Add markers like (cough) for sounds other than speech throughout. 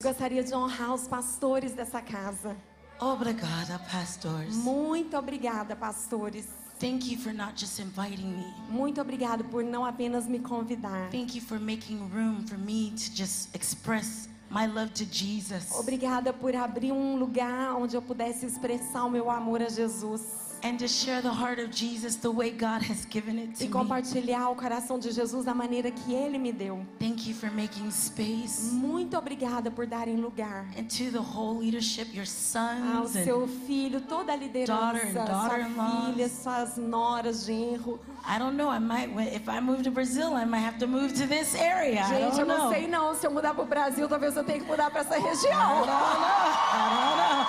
Gostaria de honrar os pastores dessa casa. Obrigada, pastors. Muito obrigada, pastores. Thank you for not just inviting me. Muito obrigado por não apenas me convidar. Thank you for making room for me to just express my love to Jesus Obrigada por abrir um lugar onde eu pudesse expressar o meu amor a Jesus and to share the heart of Jesus the way God has given it to e compartilhar o coração de Jesus da maneira que ele me deu. Thank you for making space Muito obrigada por darem lugar and to the whole leadership, your ao sons seu and filho, toda a liderança, daughter and sua daughter-in-laws. filha, suas noras, genro. I don't know. I might if I move to Brazil, I might have to move to this area. I Gente, eu não know. sei não, se eu mudar para o Brasil, talvez eu tenha que mudar para essa I região. don't know. I don't know.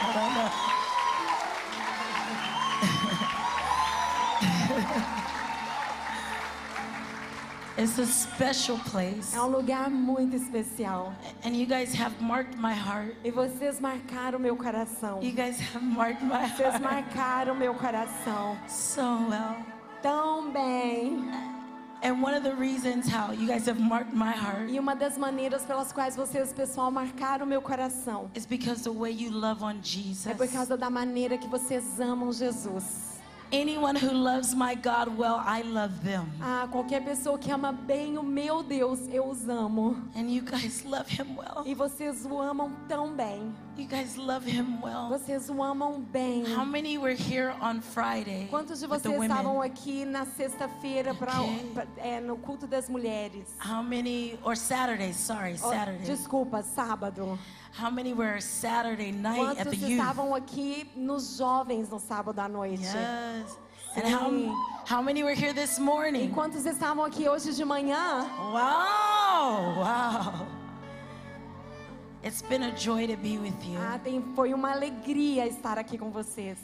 I don't know. It's a special place. É um lugar muito especial. And you guys have marked my heart. E vocês marcaram meu coração. You guys have marked my Vocês heart marcaram meu coração so well. tão bem. And one of the reasons how you guys have marked my heart E uma das maneiras pelas quais vocês, pessoal, marcaram meu coração is because the way you love on Jesus. é por causa da maneira que vocês amam Jesus. Anyone who loves my God well, I love them. Ah, qualquer pessoa que ama bem o meu Deus, eu os amo. And you guys love him well. E vocês o amam tão bem. You guys love him well. Vocês o amam bem. How many were here on Friday Quantos de vocês estavam aqui na sexta-feira para Ok. é, no culto das mulheres? How many, or Saturday, sorry, Oh, Saturday. desculpa, sábado. How many were Saturday night at the Quantos youth? estavam aqui nos jovens no sábado à noite? Yes. And how, how many were here this E morning? quantos estavam aqui hoje de manhã? Wow, wow. It's been a joy to be with you. Ah, tem, foi uma alegria estar aqui com vocês.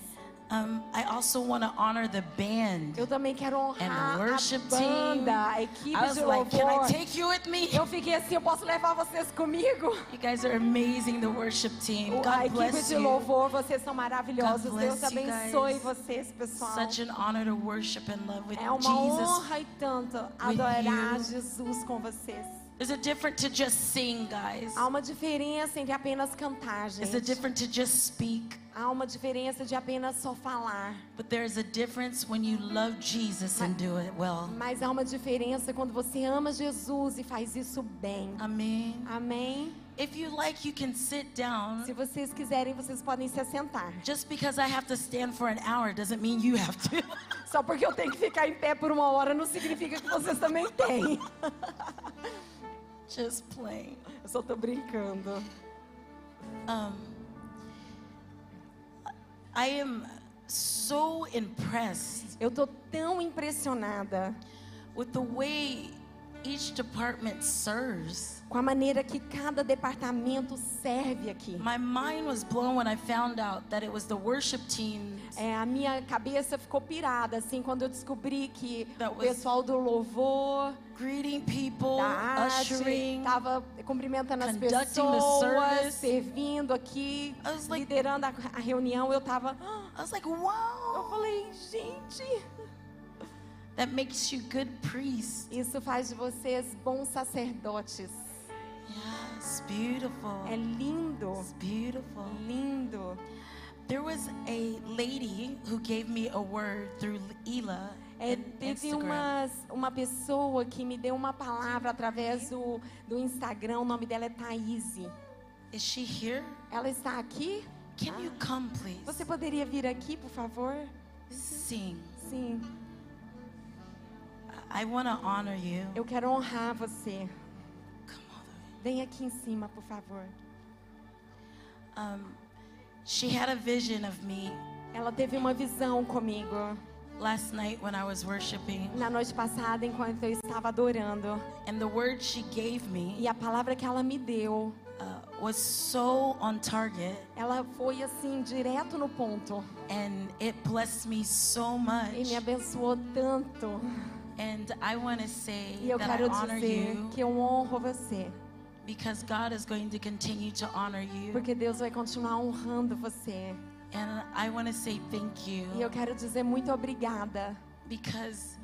Um, I also want to honor the band. Eu também quero And honrar the worship a banda, a I equipe was de like, can I take you with me? Eu fiquei assim, eu posso levar vocês comigo? You guys are amazing, the worship team. O- a God equipe de louvor, vocês são maravilhosos. God Deus abençoe vocês, pessoal. Such an honor to worship and love with É uma Jesus. honra e tanto adorar you. Jesus com vocês. There's a difference to just sing, guys. Há uma diferença entre apenas cantar, There's a gente. to just speak. Há uma diferença de apenas só falar. But there's a difference when you love Jesus and do it well. Mas há uma diferença quando você ama Jesus e faz isso bem. Amen. Amém? If you like, you can sit down. Se vocês quiserem, vocês podem se assentar. Just because I have to stand for an hour doesn't mean you have to. Só porque eu tenho que ficar em pé por uma hora não significa que vocês também têm. (laughs) just playing. Eu só tô brincando. Um, I am so impressed Eu tô tão impressionada with the way each department serves. Com a maneira que cada departamento serve aqui. My mind was blown when I found out that it was the worship team É, a minha cabeça ficou pirada assim quando eu descobri que That o pessoal do louvor, greeting people, da arte, ushering. estava cumprimentando as pessoas, servindo aqui, like- liderando a, a reunião. Eu tava, (gasps) I was like, eu wow, falei, gente, that makes you good priests. isso faz de vocês bons sacerdotes. Yes, beautiful. É lindo, It's beautiful. lindo. There was a lady who gave me a word through Ela É, teve umas, uma pessoa que me deu uma palavra através do, do Instagram, o nome dela é Thaís. Is she here? Ela está aqui? Can you come, please? Você poderia vir aqui, por favor? Sing. Sim, I want to honor you. eu quero honrar você. Vem aqui em cima, por favor. Um, she had a vision of me Ela teve uma visão comigo last night when I was worshiping, na noite passada, enquanto eu estava adorando. and the word she gave me E a palavra que ela me deu, uh, was so on target, ela foi assim, direto no ponto. and it blessed me so E much. me abençoou tanto. And I want to say E eu that I quero honor dizer you que eu honro você. Because God is going to continue to honor you. Porque Deus vai continuar honrando você. And I want to say thank E eu quero dizer muito obrigada. because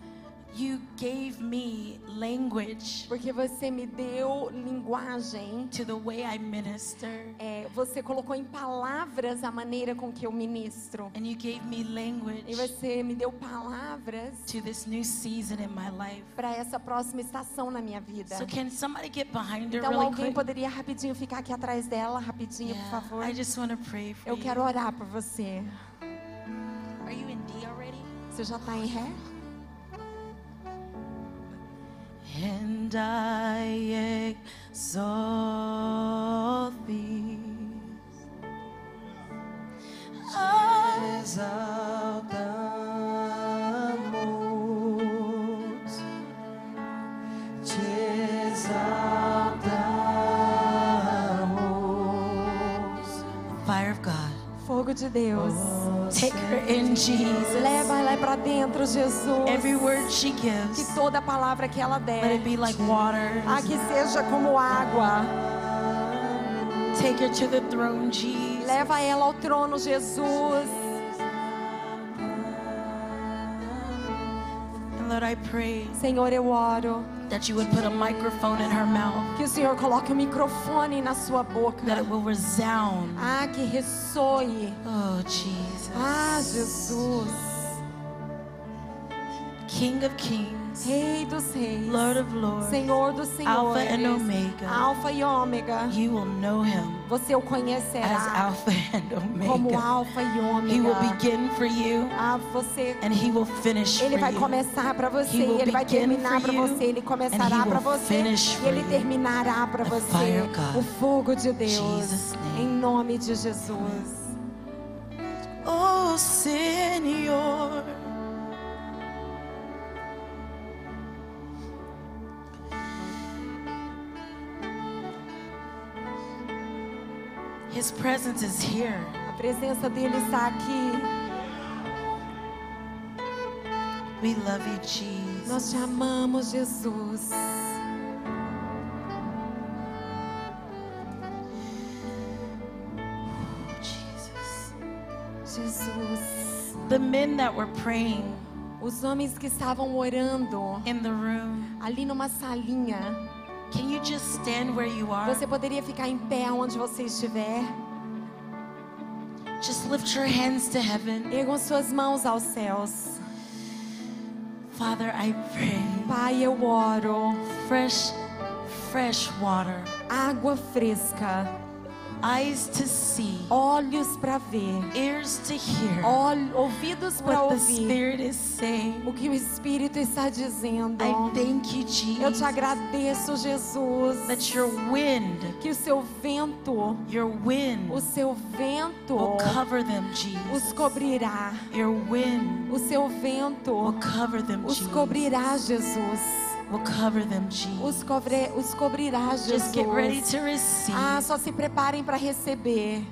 you gave me language Porque você me deu linguagem. to the way I minister. É, você colocou em palavras a maneira com que eu ministro. And you gave me language E você me deu palavras to this new season in my life. para essa próxima estação na minha vida. So can somebody get behind her Então really alguém quick? poderia rapidinho ficar aqui atrás dela, rapidinho, por Yeah, favor. I just want to pray for Eu you. quero orar por você. Are you in D already? Você já está em ré? And I exalt thee. I exaltamos, te exaltamos. Fire of God. Fogo de Deus. Take her in, Jesus. Leva ela para dentro, Jesus. Every word she Que gives, toda palavra que ela let der, it be like water. ah, que seja como água. Take her to the throne, Jesus. Leva ela ao trono, Jesus. Lord, I pray Senhor, eu oro that you would put a microphone in her mouth, que o Senhor coloque um microfone na sua boca. that it will resound. Ah, que ressoe. Oh, Jesus. Ah, Jesus. King of kings, Rei dos reis. Lord of lords, Senhor dos senhores. Alpha and Omega. Alfa e Ômega. you will know him Você o as conhecerá Alpha and como Omega. Alfa e He will Ômega. begin for you Ah, você and he will finish Ele for vai you. começar para você, He will ele vai terminar for para you, você, ele começará he para will você finish e for ele you. terminará para você. O fogo de Deus. Em nome de Jesus. Oh, Senor. His presence is here. A presença dele está aqui. We love you, Jesus. Nós te amamos, Jesus. Jesus. Jesus. The men that were praying Os homens que estavam orando in the room, ali numa salinha. Can you just stand where you are? Você poderia ficar em pé onde você estiver. Just lift your hands to heaven. Ergam suas mãos aos céus. Father, I pray. Pai, eu oro. Fresh, fresh water. Água fresca. Eyes to see. Olhos para ver. Ears to hear. Ouvidos para ouvir. Spirit is saying. O que o Espírito está dizendo. I thank you, Eu te Jesus, agradeço, Jesus. that your wind, Que o seu vento, your wind o seu vento will cover them, os Jesus. cobrirá. Your wind O seu will vento cover them, os Jesus. cobrirá, Jesus. Will cover them, Os, Jesus. cobre, os cobrirá, Just get ready Jesus. to receive. Ah, só se preparem para receber.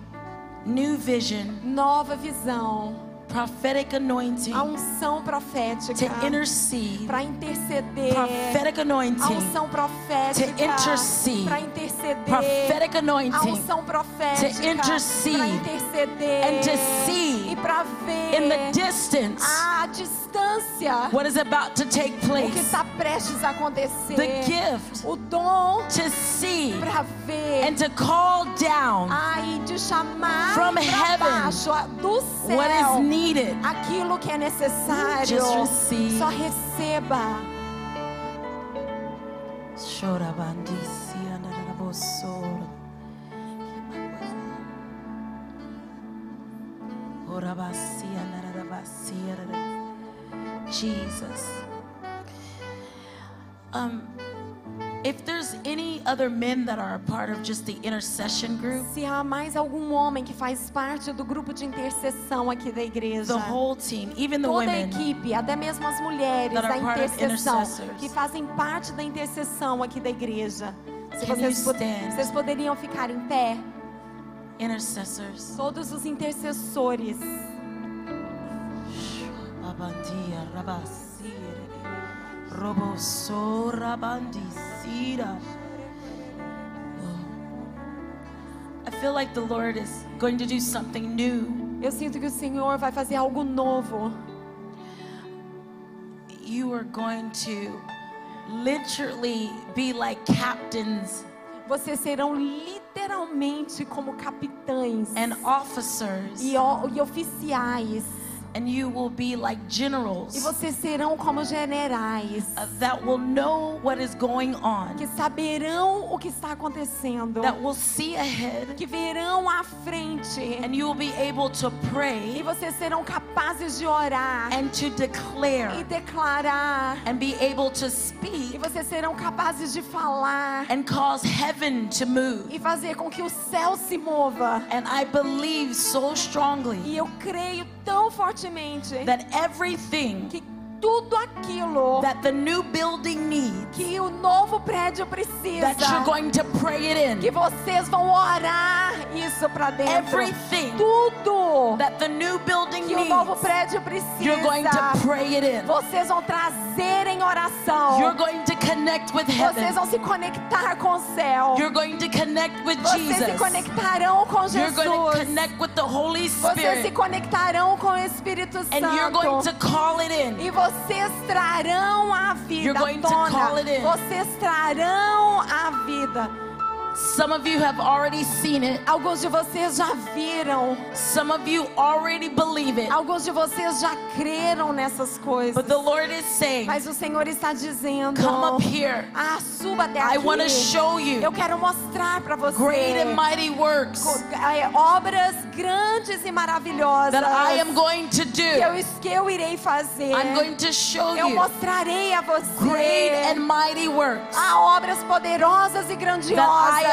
New vision, nova visão, prophetic anointing. A unção profética. To intercede, para interceder. prophetic A anointing, unção profética. To intercede. para interceder. prophetic A anointing unção profética. To intercede. para interceder. And to see e para ver. in the distance. A distância what is about to take o que place. está prestes a acontecer. The gift o dom to see para ver and to call down ai de chamar From heaven baixo do what is céu needed. aquilo que é necessário. Just receive. Só receba. Jesus. Um, if there's any other men that are a part of just the intercession group, Se há mais algum homem que faz parte do grupo de intercessão aqui da igreja, the whole team, even the toda a women, equipe, até mesmo as mulheres da intercessão, que fazem parte da intercessão aqui da igreja. Se vocês, vocês poderiam ficar em pé, intercessors. todos os intercessores. Abandia rabasire, roboso rabandisira. I feel like the Lord is going to do something new. Eu sinto que o Senhor vai fazer algo novo. You are going to literally be like captains Vocês serão literalmente como capitães and officers, e, e oficiais. And you will be like E generals vocês serão como generais. uh, that will know what is going on, Que saberão o que está acontecendo. that will see ahead, Que verão à frente. and you will be able to E pray vocês serão capazes de orar. and to E declare declarar. and be able to E speak vocês serão capazes de falar. and cause heaven to move. E fazer com que o céu se mova. And I believe so strongly E eu creio tão fortemente that everything que tudo aquilo that the new building needs, que o novo prédio precisa, that you're going to pray it que in, vocês vão orar isso para dentro. everything Tudo that the new building que o novo needs, prédio you're going precisa, to pray it in. vocês vão trazer em oração. You're going to connect with Vocês heaven. vão se conectar com o céu. You're going to connect with Vocês se Jesus. conectarão com You're going to Jesus. connect with the Holy Vocês se Spirit. conectarão com o Espírito And you're going Santo. to call it in. E vocês trarão a vida You're going to call it in. Vocês trarão a vida. Some of you have already seen it. Alguns de vocês já viram. Some of you already believe it. Alguns de vocês já creram nessas coisas. But the Lord is saying, Mas o Senhor está dizendo: come up here. Ah, suba até I aqui. want to show you Eu quero mostrar para você great and mighty works é, obras grandes e maravilhosas that I am going to que, eu, do. que eu irei fazer. I'm going to show eu you mostrarei a você great and mighty works há obras poderosas e grandiosas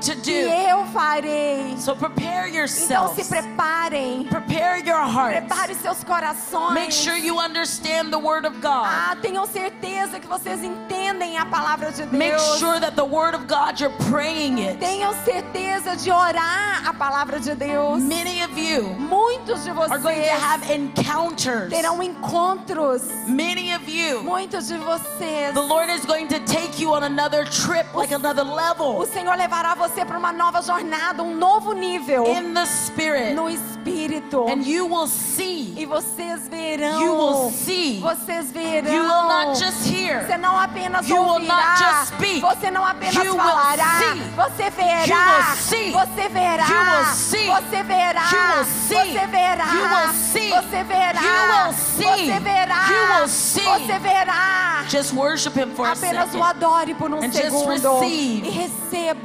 to que eu farei. So prepare Então se preparem. Prepare your. Prepare seus corações. Make sure you understand the Word of God. Ah, tenham certeza que vocês entendem a palavra de Deus. Make sure that the Word of God, you're praying it. Tenham certeza de orar a palavra de Deus. Many of you Muitos de are going to vocês have encounters. terão encontros. Many of you, Muitos de vocês. the Lord is going to take you on another trip, like another O level Senhor levará você para uma nova jornada, um novo nível in the Spirit. no espírito. And you will see. E vocês verão. You will see. Vocês verão. You will not just hear. Você não apenas You will ouvirá. not just speak. Você não apenas You will falará. see. Você verá. You will see. Você verá. You will see. Você verá. You will see. Você verá. You will see. Você verá. You will see. Você verá. You will see. Você verá. Just worship Him for a Apenas o second. adore por um And just segundo. receive. E receba.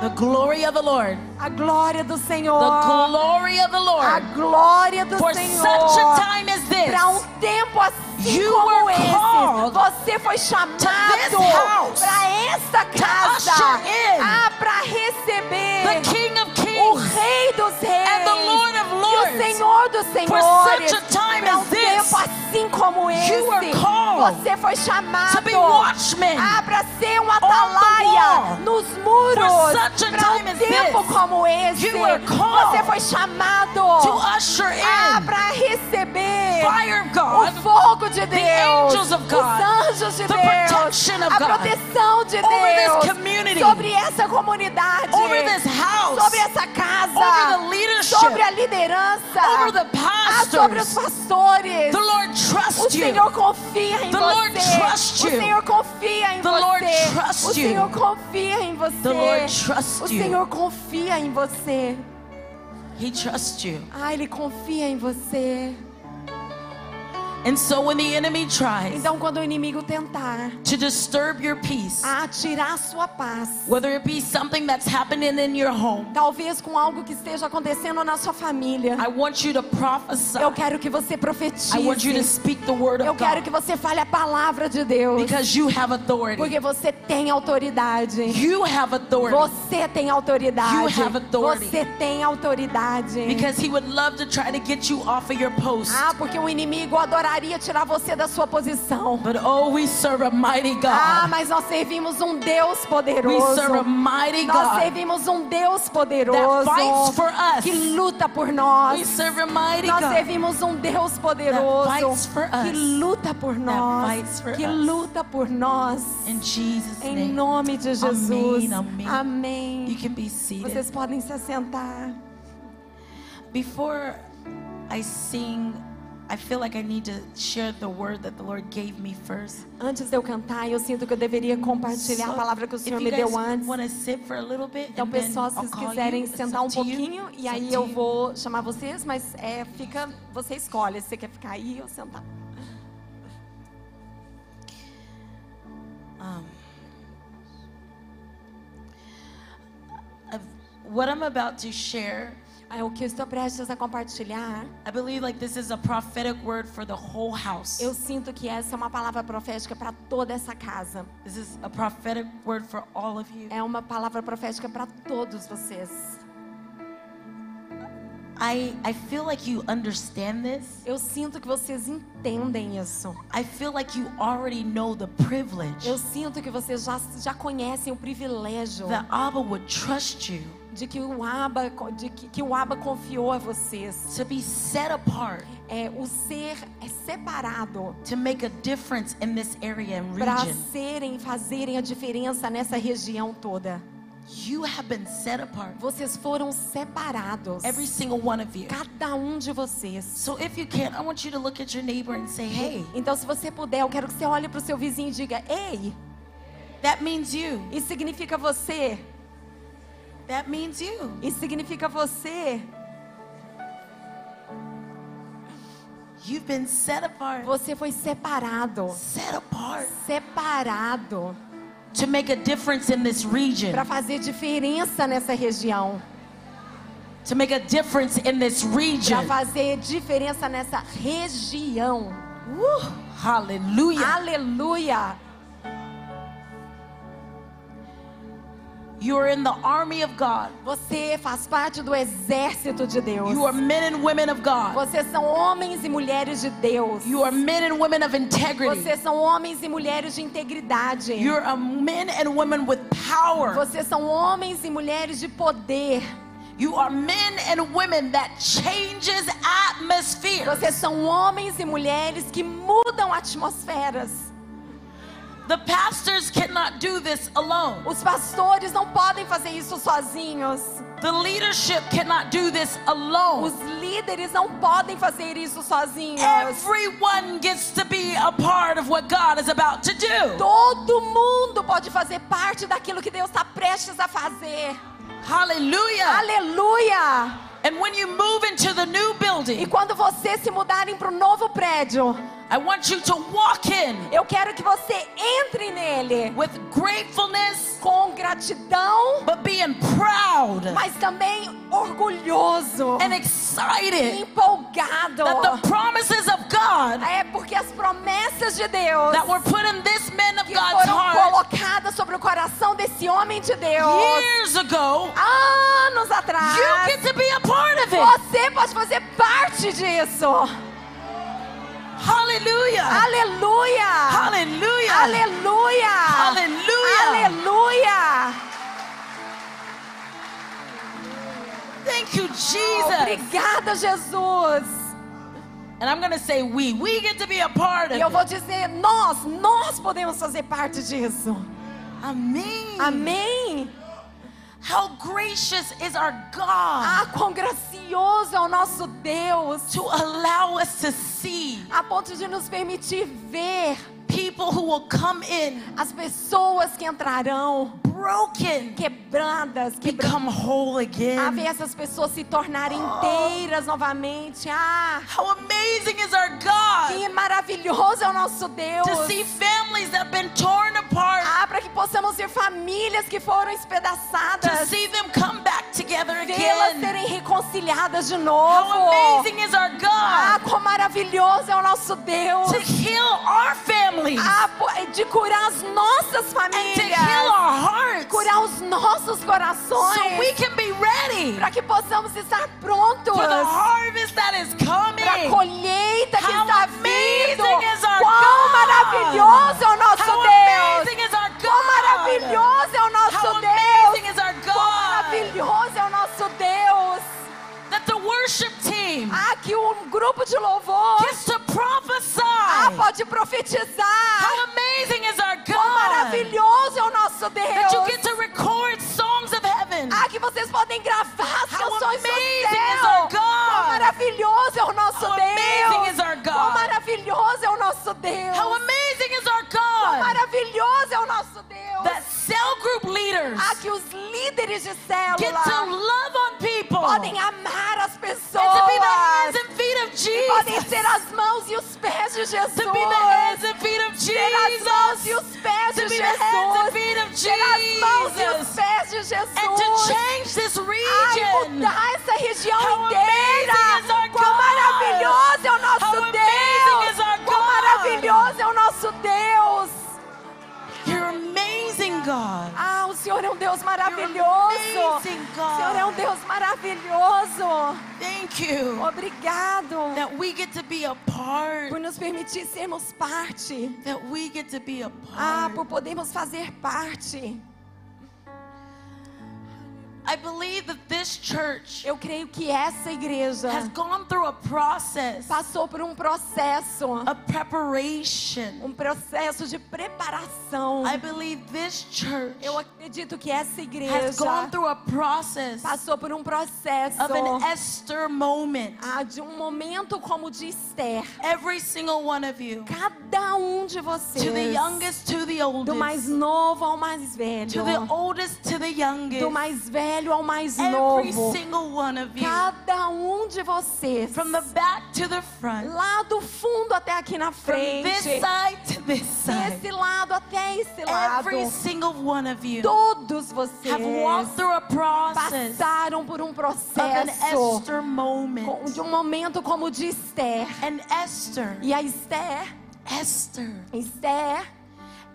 The glory of the Lord. A glória do Senhor. The glory of the A Lord. glória do For Senhor. such a time as this. Para um tempo assim You como were esse, você foi chamado para esta casa ah, para receber Lords. Senhor dos como esse, you were called você foi chamado para ser um atalaia nos muros. Para um tempo this, como esse, você foi chamado para receber fire of o fogo de Deus, os anjos de Deus, a proteção de Deus sobre essa comunidade, sobre essa casa, sobre a liderança, ah, sobre os pastores. O trusts you. Senhor confia em The você. Lord trusts o you. Senhor confia em The você. Lord trusts o. Senhor confia em você. The Lord trusts o. Senhor confia em você. He trusts you. Ah, Ele confia em você. Então, quando o inimigo tentar to disturb your peace, a tirar sua paz, whether it be something that's happening in your home, talvez com algo que esteja acontecendo na sua família, I want you to prophesy. eu quero que você profetize. I want you to speak the word Eu of quero God que você fale a palavra de Deus. because you have authority. Porque você tem autoridade. You have authority Você tem autoridade. You have authority. Você tem autoridade. because he would love to try to get you off of your post. Ah, porque o inimigo adoraria tentaria tirar você da sua posição. But oh, we serve a mighty Ah, God. mas nós servimos um Deus We poderoso. serve a mighty Nós God. servimos um Deus poderoso That fights for us. que luta por nós. We serve a mighty Nós God. servimos um Deus poderoso fights for que us. luta por nós, fights for que us. luta por nós. In Jesus' Em name. nome de Jesus. Amém. Amém. You can be seated. Vocês podem se assentar. Before I sing, I feel like I need to share the word that the Lord gave me first. Antes de eu cantar, eu sinto que eu deveria compartilhar a palavra que o Senhor me deu antes. bit, Então, pessoal, se quiserem sentar um pouquinho, e aí eu vou chamar vocês, mas é, fica, você escolhe se você quer ficar aí ou sentar. I've- what I'm about to share, o que eu estou prestes a compartilhar, I believe like this is a prophetic word for the whole house. eu sinto que essa é uma palavra profética para toda essa casa. This is a prophetic word for all of you. É uma palavra profética para todos vocês. I I feel like you understand this. Eu sinto que vocês entendem isso. I feel like you already know the privilege Eu sinto que vocês já, já conhecem o privilégio that Abba would trust you de que o Aba, de que, que o Aba confiou a vocês. to be set apart É, o ser é separado to make a difference in this area and para region. serem, fazerem a diferença nessa região toda. You have been set apart. Vocês foram separados. Every single one of you. Cada um de vocês. So if you can, I want you to look at your neighbor and say, "Hey, Então, se você puder, eu quero que você olhe para o seu vizinho e diga: Ei, that means you. isso significa você. That means you." Isso significa você. You've been set apart. Você foi separado. Set apart Separado to make a difference in this region. para fazer diferença nessa região. To make a difference in this Para region. fazer diferença nessa região. Woo. Hallelujah. Aleluia! You are in the army of God. Você faz parte do exército de Deus. You are men and women of God. Vocês são homens e mulheres de Deus. You are men and women of integrity. Vocês são homens e mulheres de integridade. You're a men and women with power. Vocês são homens e mulheres de poder. You are men and women that changes. Vocês são homens e mulheres que mudam atmosferas. The pastors cannot do this alone. Os pastores não podem fazer isso sozinhos. The leadership cannot do this alone. Os líderes não podem fazer isso sozinhos. Everyone gets to be a part of what God is about to do. Todo mundo pode fazer parte daquilo que Deus está prestes a fazer. Hallelujah. Aleluia! And when you move into the new E building, quando vocês se mudarem para o novo prédio, I want you to walk in eu quero que você entre nele with gratefulness, com gratidão, but being proud mas também orgulhoso, and excited empolgado. that the promises of God É porque as promessas de Deus that were put in this man of que God's foram heart colocadas sobre o coração desse homem de Deus years ago, anos you atrás, get to be a part of it. você pode fazer parte disso. Hallelujah. Aleluia! Hallelujah. Aleluia! Aleluia. Aleluia! Thank you, Jesus. Obrigada, Jesus. And I'm going to say we. We get to be a part of E eu vou dizer, nós, nós podemos fazer parte disso. Amém. Amém? How gracious is our God Ah, quão gracioso é o nosso Deus, to allow us to see a ponto de nos permitir ver people who will come in as pessoas que entrarão broken quebradas, quebradas. become whole A ver again. essas pessoas se tornarem inteiras novamente. Ah, How amazing is our God que maravilhoso é o nosso Deus. to see families that have been torn apart, Ah, para que possamos ver famílias que foram to espedaçadas, see them come back together again. serem reconciliadas de How novo. amazing is our Ah, God quão maravilhoso é o nosso Deus. to heal our families families, ah, a, é de curar as nossas famílias, hearts, curar os nossos corações, so para que possamos estar prontos para a colheita que está vindo. Quão maravilhoso é o nosso How Deus! Quão maravilhoso é o nosso How Deus! Quão maravilhoso é o nosso Deus! Está amazing Aqui um grupo de louvor gets to prophesy. ah, pode profetizar. How amazing is our Quão God maravilhoso é o nosso that you Deus. get to record songs of heaven. Ah, que vocês podem gravar How canções do amazing is céu. our God. Quão maravilhoso é o nosso How amazing is our Quão God. maravilhoso é o nosso Deus. How amazing is our Quão God maravilhoso é o nosso Deus. that cell group leaders Ah, que os líderes de get to célula love on people podem amar as and pessoas. to be the hands and feet of E podem Jesus. ser as mãos e os pés de Jesus. To be the hands and feet of Ser as mãos e Jesus. os pés To de be the hands and Jesus. feet of Ser as mãos e os Jesus. pés de Jesus. And to change this region. mudar essa região How inteira. amazing is our Quão maravilhoso é Ah, o Senhor é um Deus maravilhoso. O Senhor é um Deus maravilhoso. Thank you Obrigado that we get to be a part. por nos permitir sermos parte. That we get to be a Ah, part. por podermos fazer parte. I believe that this church Eu creio que essa igreja has gone through a process passou por um processo, of preparation. um processo de preparação. I believe this church Eu acredito que essa has igreja gone through a process passou por um processo of an Esther moment. ah, de um momento como de Esther. Every single one of you, Cada um de vocês, to the youngest to the do mais oldest, novo ao mais velho, to the oldest to the do youngest, mais velho ao mais every novo. single one of you, Cada um de vocês, from the back to the front, lá do fundo até aqui na frente, side to this side, desse lado até esse lado, every single one of you todos vocês have walked through a process passaram por um processo. Esther com- moment. de um momento como de Esther. And Esther, E a Esther, Esther, Esther,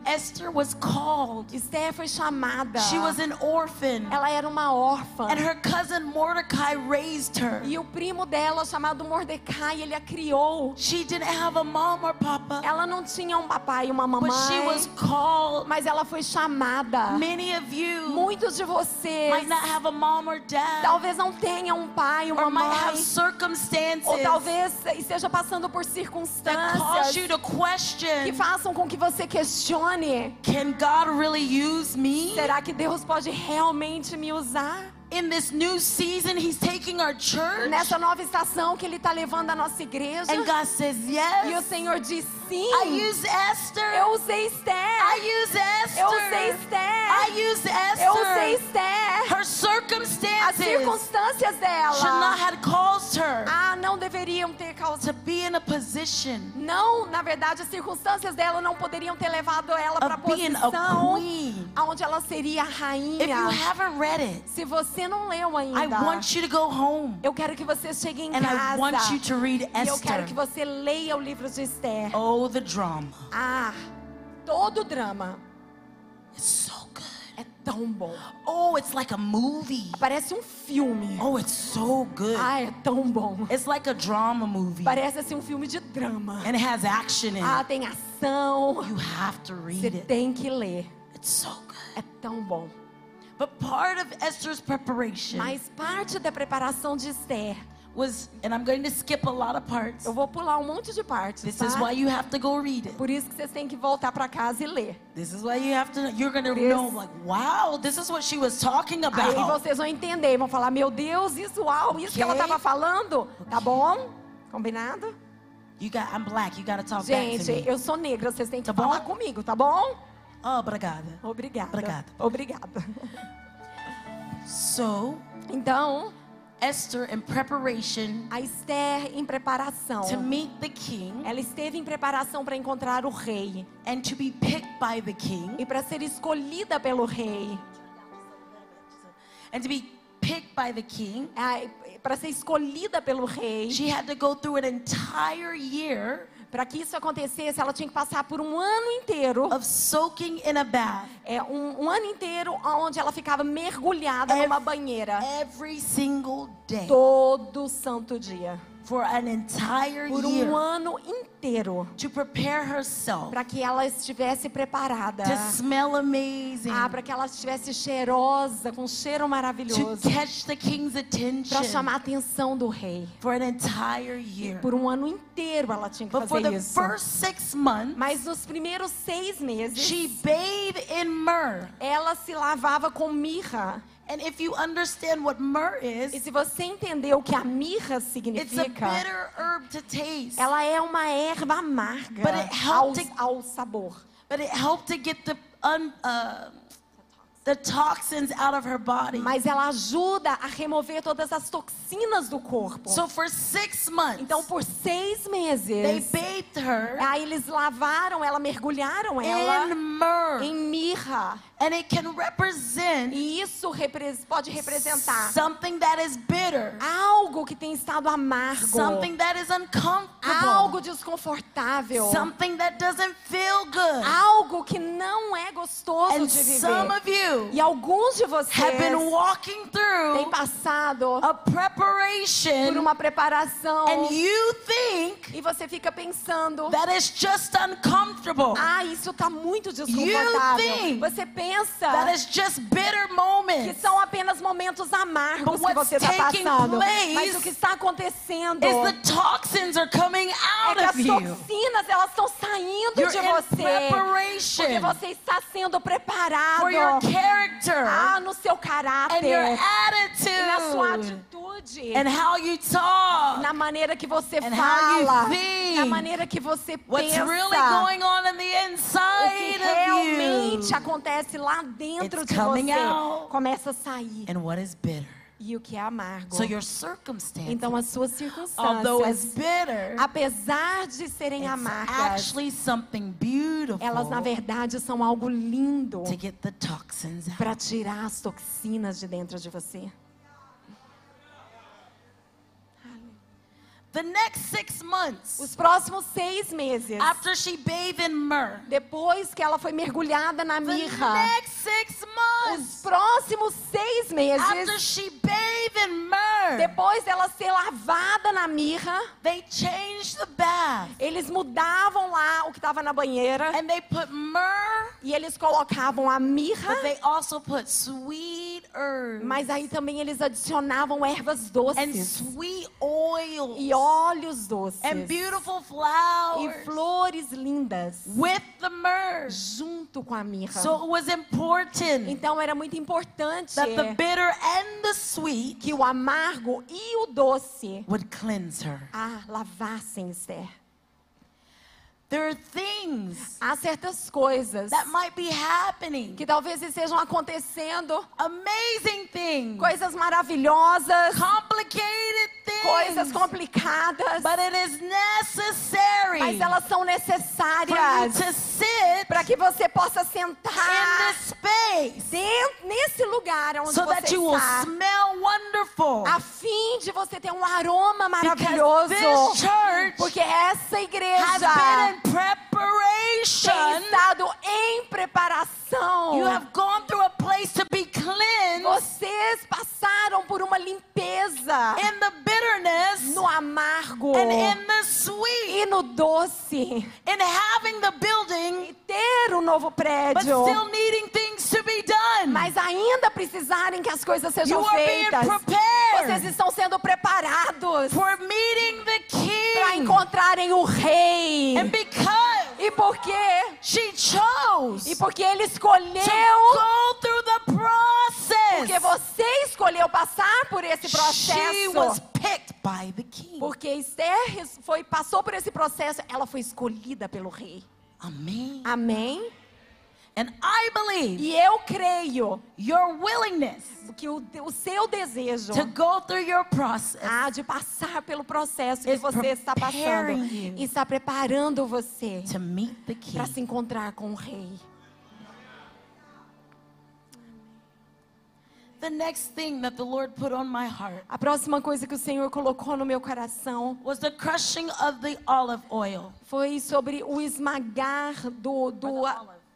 Esther was called. Esther foi chamada. She was an orphan, Ela era uma órfã. and her cousin Mordecai raised her. E o primo dela, chamado Mordecai, ele a criou. She didn't have a mom or papa, Ela não tinha um papai e uma mamãe, but she was called. mas ela foi chamada. Many of you Muitos de vocês might not have a mom or dad, talvez não tenham um pai, uma or might have mãe, circumstances ou talvez esteja passando por that cause circunstâncias you to que question façam com que você questione: Can God really use me? será que Deus pode realmente me usar? In this new season, He's taking our church, Nessa nova estação que Ele está levando a nossa igreja. and God says, E o Yes. Senhor diz sim. I use Esther. Eu usei Esther. I use Esther. Eu usei Esther. I use Eu usei Esther. Esther. Her As circumstances circunstâncias should not dela have caused her ah, não deveriam ter causado. to be in a position Não, na verdade, as circunstâncias dela não poderiam ter levado ela para a posição aonde ela seria a If you rainha. haven't read it, Se você não leu I ainda, want you to go home eu quero que você chegue em and I want casa you to read e eu quero Esther. que você leia o livro de Esther. Oh, the drama. Ah, todo drama It's so good. é tão bom. Oh, it's like a movie. Parece um filme. Oh, it's so good. Ah, é tão bom. It's like a drama movie. Parece assim um filme de drama. And it has action in Ah, it. tem ação. You have to Você read it. tem que ler. It's so good. É tão bom. But part of Esther's preparation Mas parte da preparação de Esther, was, and I'm going to skip a lot of parts. eu vou pular um monte de partes, This tá? is why you have to go read it. Por isso que vocês têm que voltar para casa e ler. This is why you have to, you're going to This- know, like, wow, this is what she was talking Aí about. vocês vão entender, vão falar, meu Deus, isso, uau, isso que ela estava falando. Tá bom? Combinado? You got, I'm black, you got to talk back to Gente, me. eu sou negra, vocês têm que Tá bom? falar comigo, tá bom? Oh, obrigada. Obrigada. Obrigada. Obrigada. So, Então, Esther, in preparation a Esther em preparação. to meet the king Ela esteve em preparação para encontrar o rei and to be picked by the king e para ser escolhida pelo rei. and to be picked by the king, Para ser escolhida pelo rei, she had to go through an entire year para que isso acontecesse, ela tinha que passar por um ano inteiro, of soaking in a bath. É, um, um ano inteiro, onde ela ficava mergulhada Ev- numa banheira. every single day. Todo santo dia. For an entire Por um year. ano inteiro. inteiro to prepare herself para que ela estivesse preparada. to smell amazing, Ah, para que ela estivesse cheirosa, com um cheiro to maravilhoso, catch the king's para attention chamar a atenção do rei. for an entire year. Por um ano inteiro ela tinha que But for fazer the isso. first six months, Mas nos primeiros seis meses, she bathed in myrrh. ela se lavava com mirra. And if you understand what myrrh E is, se você entender o que a mirra it's a significa, bitter herb to taste. ela é uma erva amarga But it ao, helped to- ao sabor. But it helped to get the un, uh, the toxins out of her body. Mas ela ajuda a remover todas as toxinas do corpo. So for six months, Então, por seis they meses, bathed her aí eles lavaram ela, mergulharam ela in myrrh. em mirra. And it can represent E isso repres- pode representar something that is bitter, algo que tem estado amargo, something that is algo uncomfortable, desconfortável, something that doesn't feel good. algo que não é gostoso And de some viver. of you E alguns de have been vocês walking têm through passado a por preparation uma preparação and you think e você fica pensando that is just uncomfortable. Ah, isso tá muito desconfortável. think Você pensa That is just bitter que moments. são apenas momentos amargos But que você está passando. Mas o que está acontecendo Is the toxins are coming é out que as of you. toxinas elas estão saindo You're de você. preparation Porque você está sendo preparado character ah, no seu and caráter your e na sua attitude atitude. and how you talk. na maneira que você And how you fala, think. na maneira que você What's pensa, really going on in the o que inside of realmente you. acontece lá dentro It's de você out. começa a sair. And what is bitter? E o que é amargo. So your circumstances, Então as suas circunstâncias, bitter, apesar de serem amargas, actually something beautiful elas na verdade são algo lindo to get the toxins out. para tirar as toxinas de dentro de você. The next six months Os próximos seis meses, after she bathed in myrrh, depois que ela foi mergulhada na the mirra, next six os months próximos seis after meses, she bathed in myrrh, depois dela ser lavada na mirra, they changed the bath. eles mudavam lá o que estava na banheira. And they put myrrh, e eles colocavam a mirra, but they also put sweet herbs. Mas aí também eles adicionavam ervas and doces. sweet oils. E óleos doces and beautiful e flowers flores lindas with the myrrh. junto com a mirra. So it was important Então era muito importante that the bitter and the sweet que o amargo e o doce would cleanse her. ah, lavassem Esther. There are things Há certas coisas that might be happening, que talvez estejam acontecendo, amazing things, coisas maravilhosas, complicated coisas things, complicadas, but it is necessary mas elas são for you necessárias to sit para que você possa in sentar this space dentro, nesse lugar onde so that você you will está, smell wonderful. a fim de você ter um aroma Because maravilhoso, this church porque essa has igreja been in tem estado em preparação. You have gone through a place to be cleansed Vocês passaram por uma limpeza in the bitterness no amargo and in the sweet, e no doce in having the building, e ter um novo but prédio, still needing things to be done. mas ainda precisarem que as coisas You sejam are being feitas. Vocês prepared estão sendo preparados for meeting the para King. encontrarem o rei. And E por quê? she chose E to porque ele escolheu, go through the porque process, você escolheu passar por esse she was processo. picked by the King. Porque Esther foi, passou por esse processo, ela foi escolhida pelo rei. Amém. Amém? And I believe E eu creio your willingness que o, o seu desejo to go through your process ah, de passar pelo processo que você está passando you está preparando você para se encontrar com o rei. The next thing that the Lord put on my heart A próxima coisa que o Senhor colocou no meu coração was the crushing of the olive oil. foi sobre o esmagar do, do,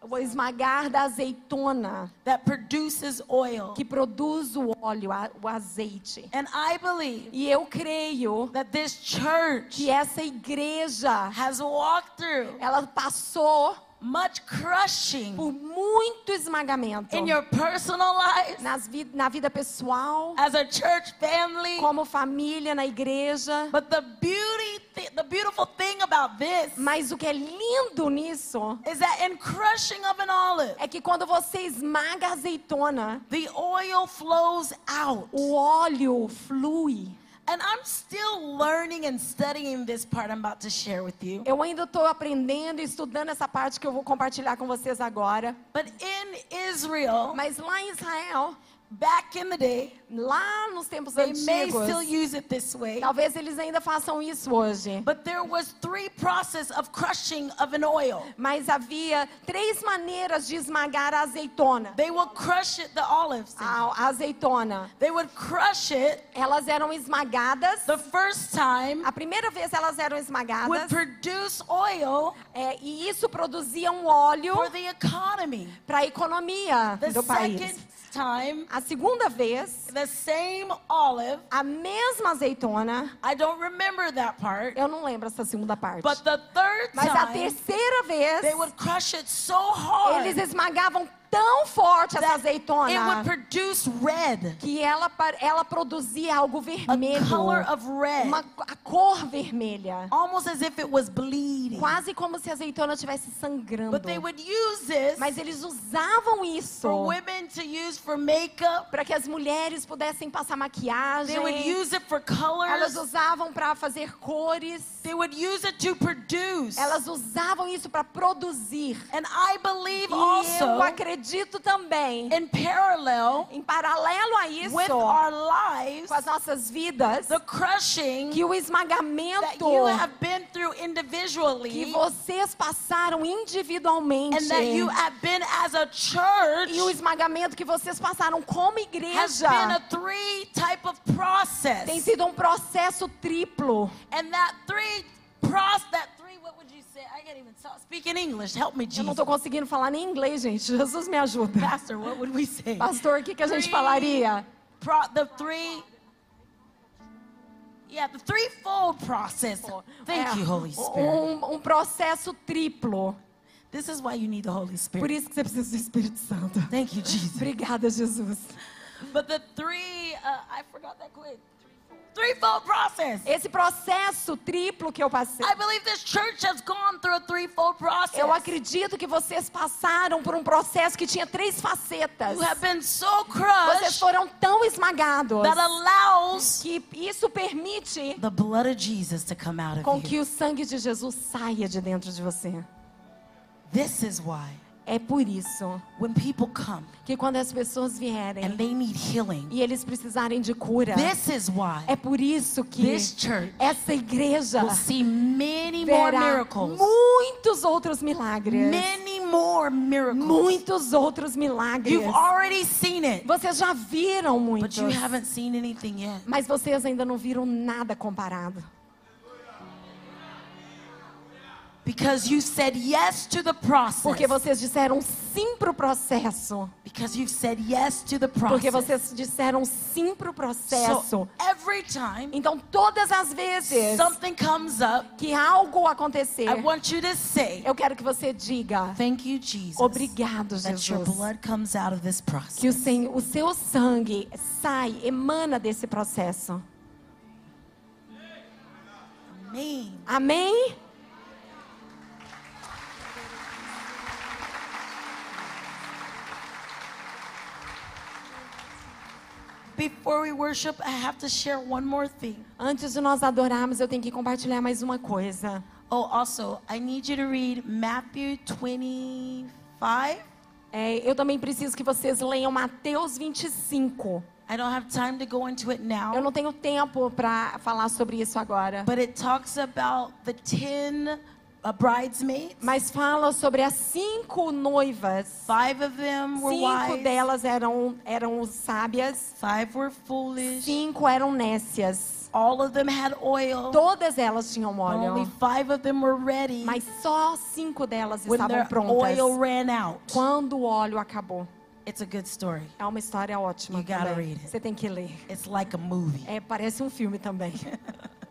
O esmagar da azeitona that produces oil. que produz o óleo, a- o azeite. And I believe E eu creio that this church que essa igreja, has walked through ela passou much crushing por muito esmagamento in your personal lives, nas vi- na vida pessoal, as a church family. como família, na igreja. But the beauty, the beautiful thing about this Mas o que é lindo nisso is that in crushing of an olive, é que quando você esmaga a azeitona, the oil flows out. o óleo flui. And I'm still learning and studying this part I'm about to share with you. Eu ainda estou aprendendo e estudando essa parte que eu vou compartilhar com vocês agora. But in Israel, Mas lá em Israel, back in the day, lá nos tempos they may antigos, still use it this way. talvez eles ainda façam isso hoje. But there was three process of crushing of an oil. Mas havia três maneiras de esmagar a azeitona. They will crush it, the olives. A, a azeitona. They would crush it. Elas eram esmagadas. The first time A primeira vez elas eram would esmagadas. produce oil é, e isso produzia um óleo for the economy. para a economia The do país. Time, A segunda vez, the same olive. a mesma azeitona. I don't remember that part. Eu não lembro essa segunda parte. But the third Mas a time, terceira vez, they would crush it so hard eles esmagavam tão forte essa azeitona would produce red, que ela, ela produzia algo vermelho. red, Uma, a cor vermelha. almost as if it was bleeding. Quase como se a azeitona estivesse sangrando. But they would use this Mas eles usavam isso para que as mulheres pudessem passar maquiagem. They would use it for Elas colors. usavam para fazer cores. They would use it to produce. Elas usavam isso para produzir. E eu also, acredito também, in parallel em paralelo a isso, with our lives, com as nossas vidas, the crushing que o that esmagamento you have been through que individually vocês passaram individualmente and that you have been as a church e o esmagamento que vocês passaram como has igreja been a three type of process. tem sido um processo triplo. And that three process, that three, what would you say? I can't even talk, speak in English. Help me, Eu não estou conseguindo falar nem inglês, gente. Jesus me ajuda. Pastor, what would we say? Pastor, o que, que a gente falaria? The three. Yeah, the threefold process. Thank É, you, Holy Spirit. um, um processo triplo. This is why you need the Holy Por Spirit. isso que você precisa do Espírito Santo. Thank you, Jesus. Obrigada, Jesus. But the three, uh, I forgot that quick. Threefold process. Esse processo triplo que eu passei. I believe this church has gone through a threefold process. Eu acredito que vocês passaram por um processo que tinha três facetas. You have been so Vocês crushed foram tão esmagados that allows que isso permite the blood of Jesus to come out com of que you. o sangue de Jesus saia de dentro de você. This is why É por isso when people come que quando as pessoas and vierem they need healing, e eles precisarem de cura, this is why é por isso que this church essa igreja will see many more verá miracles. muitos outros milagres. Many more miracles. Muitos outros milagres. You've already seen it, Vocês já viram but muitos, you haven't seen anything yet. mas vocês ainda não viram nada comparado. Because you said yes to the process. Porque vocês disseram sim pro processo. Because you've said yes to the Porque process. vocês disseram sim pro processo. So every time Então, todas as vezes something comes up, que algo acontecer, I want you to say, eu quero que você diga: Thank you, Jesus, Obrigado, that your Jesus. blood comes out of this process. Que o, sen- o seu sangue sai, emana desse processo. Amém. Amém? Antes de nós adorarmos, eu tenho que compartilhar mais uma coisa. Oh, also, I need you to read Matthew 25. É, eu também preciso que vocês leiam Mateus 25. I don't have time to go into it Eu now, não tenho tempo para falar sobre isso agora. but it talks about the 10 bridesmaids. Mas fala sobre as cinco noivas. Five of them were Cinco delas eram, eram sábias, five were foolish, cinco eram nécias. All of them had oil. Todas elas tinham óleo, five of them were ready mas só cinco delas estavam prontas. oil ran out. Quando o óleo acabou. It's a good story. É uma história ótima You gotta read it. Você tem que ler. It's like a movie. É, parece um filme também. (laughs)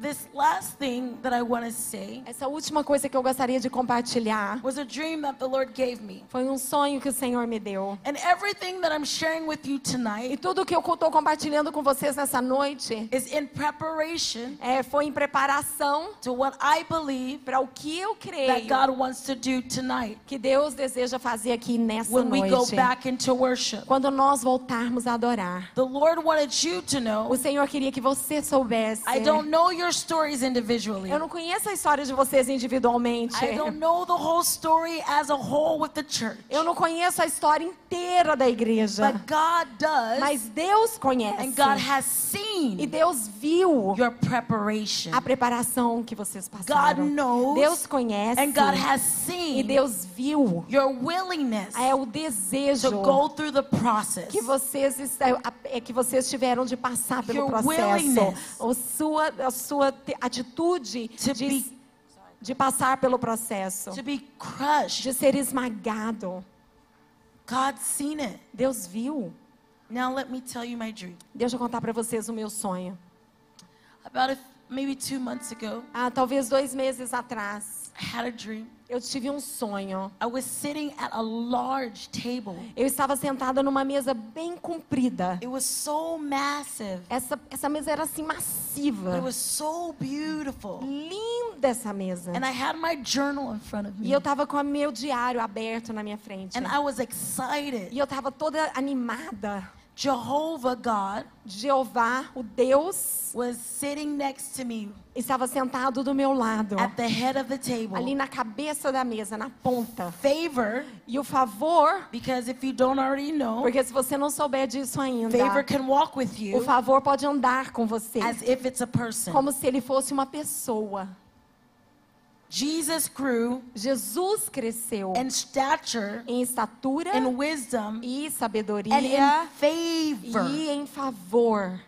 This last thing that I want to say Essa última coisa que eu gostaria de compartilhar was a dream that the Lord gave me. foi um sonho que o Senhor me deu. And everything that I'm sharing with you E tonight tudo que eu estou compartilhando com vocês nessa noite is in preparation é, foi em preparação to what I believe para o que eu that creio God wants to do tonight que Deus deseja fazer aqui nessa when we go noite. back into worship. Quando nós voltarmos a adorar. The Lord wanted you to know O Senhor queria que você soubesse. I don't know your stories individually. Eu não conheço a história de vocês individualmente. I don't know the whole story as a whole with the church. Eu não conheço a história inteira da igreja. But God does. Mas Deus conhece. And God has E seen Deus viu your preparation. a preparação que vocês passaram. God knows. Deus conhece. And God has E seen Deus viu your willingness é o desejo to go through the process. que vocês é que vocês tiveram de passar pelo Your processo. willingness. A sua a sua te- atitude To de, be- de passar pelo processo, de ser esmagado. God's seen it. Deus viu. Now let me tell you my dream. Deixa eu contar para vocês o meu sonho. About a, maybe two months ago, Ah, talvez dois meses atrás, I had a dream. Eu tive um sonho. I was sitting at a large table. Eu estava sentada numa mesa bem comprida. It was so massive. Essa, essa mesa era assim It massiva. was so beautiful. Linda essa mesa. And I had my journal in front of E me. eu estava com o meu diário aberto na minha frente. And I was excited. E eu estava toda animada. Jehovah God Jeová, o Deus, was sitting next to me estava sentado do meu lado. at the head of the table. Ali na cabeça da mesa, na ponta. Favor, E o favor, because if you don't already know, porque se você não souber disso ainda, favor can walk with o you favor pode andar com você. as if it's a person. Como se ele fosse uma pessoa. Jesus grew Jesus cresceu in stature, em estatura in wisdom, e and in sabedoria favor. e em favor.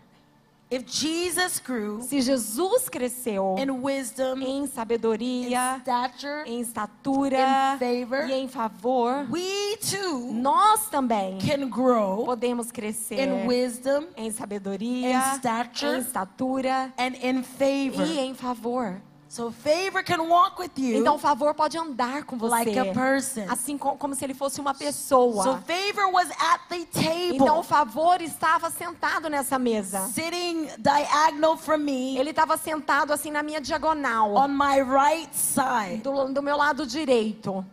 If Jesus grew Se Jesus cresceu in wisdom, em in sabedoria, stature, em estatura in favor, e em favor, we too nós também can grow podemos crescer in wisdom em sabedoria, in stature, em estatura and in favor. e em favor. So favor can walk with you Então, favor pode andar com você, like a person. assim co- como se ele fosse uma pessoa. So favor was at the Então, favor estava sentado nessa mesa. sitting diagonal from me Ele estava sentado assim na minha diagonal, on my right side. do, do meu lado direito.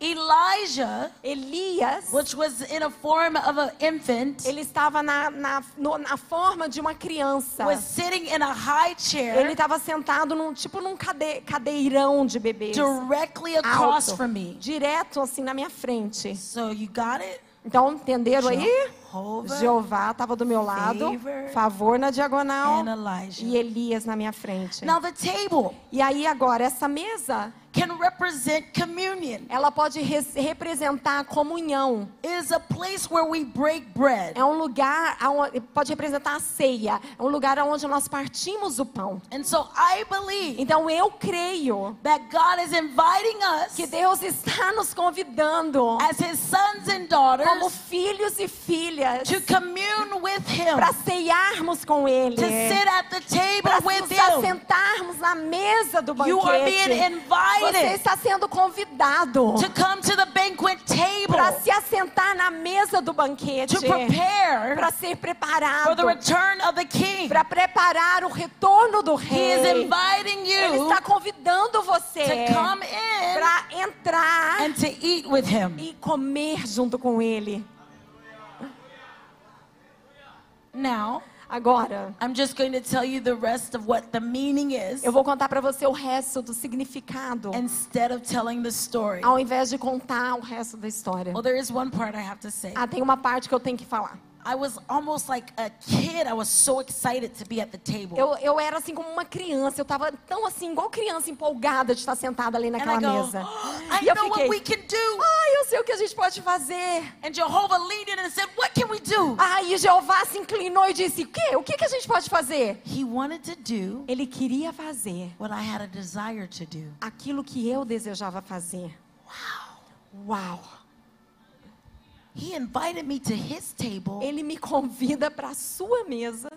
Elijah, Elias, which was in a form of an infant, ele estava na, na, no- na forma de uma criança. was sitting in a high Ele chair estava sentado num tipo num cade, cadeirão de bebês. directly across alto, from me. direto assim na minha frente. So you got it? Então, entenderam aí? Jeová estava do meu lado, favor, na diagonal e Elias na minha frente. Now the table E aí agora essa mesa, can represent communion. ela pode res- representar a comunhão. Is a place where we break bread. É um lugar, aonde- pode representar a ceia. É um lugar onde nós partimos o pão. And so I believe Então eu creio that God is inviting us que Deus está nos convidando as his sons and daughters como filhos e filhas to commune with him, para ceiarmos com Ele. to sit at the Para table with him. assentarmos na mesa do You are being banquete. Você está sendo convidado to come to the banquet para se assentar na mesa do banquete. Para ser preparado. Para preparar o retorno do He is rei. Ele está convidando você to come in para entrar e comer junto com ele. Now, Agora, I'm just going to tell you the rest of what the meaning is eu vou contar para você o resto do significado, instead of telling the story. ao invés de contar o resto da história. Well, there is one part I have to say. Ah, tem uma parte que eu tenho que falar. I was almost like a kid. I was so excited to be at the table. Eu, eu era assim como uma criança. Eu estava tão assim, igual criança, empolgada de estar sentada ali and naquela go, mesa. (gasps) I e eu know fiquei, what we can do. eu sei o que a gente pode fazer. And Jehovah leaned in and said, What can we do? Aí Jeová se inclinou e disse, o quê? O que, que a gente pode fazer? He wanted to do Ele queria fazer what I had a desire to do. aquilo que eu desejava fazer. Uau! He Ele me convida para a sua mesa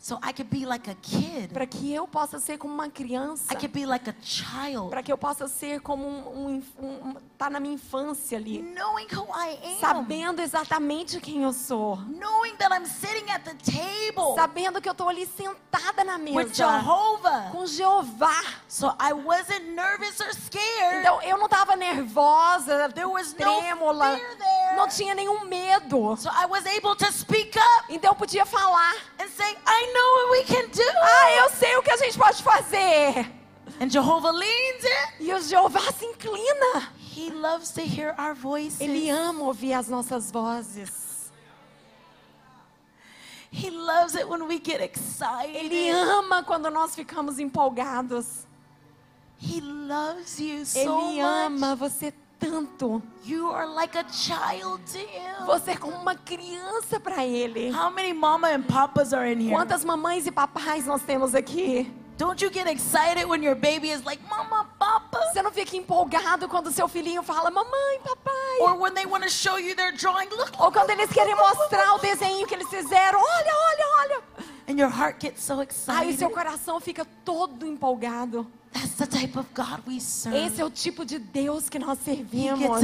so I could be like a kid. para que eu possa ser como uma criança. I could be like a child, Para que eu possa ser como um, um, um, tá na minha infância ali. knowing who I am, Sabendo exatamente quem eu sou. knowing that I'm sitting at the table Sabendo que eu estou ali sentada na with mesa Jehovah. com Jeová. So I wasn't nervous or scared. Então eu não estava nervosa, There was no trêmula, fear there. não tinha nenhum medo. So I was able to speak up Então eu podia falar. and say, I Ah, eu sei o que a gente pode fazer. And Jehovah leans in. E o Jeová se inclina. He loves to hear our voices. Ele ama ouvir as nossas vozes. He loves it when we get excited. Ele ama quando nós ficamos empolgados. He loves you so Ele ama much. você tanto. You are like a child to him. Você é como uma criança para ele. How many mama and papas are in here? Quantas mamães e papais nós temos aqui? Don't you get excited when your baby is like, Mama, Papa? Você não fica empolgado quando seu filhinho fala mamãe, papai? Or when they want to show you their drawing, look, Ou quando eles querem mostrar o desenho que eles fizeram. Olha, olha, olha. and your heart gets so Aí excited. seu coração fica todo empolgado. That's the type of God we serve. Esse é o tipo de Deus que nós He servimos.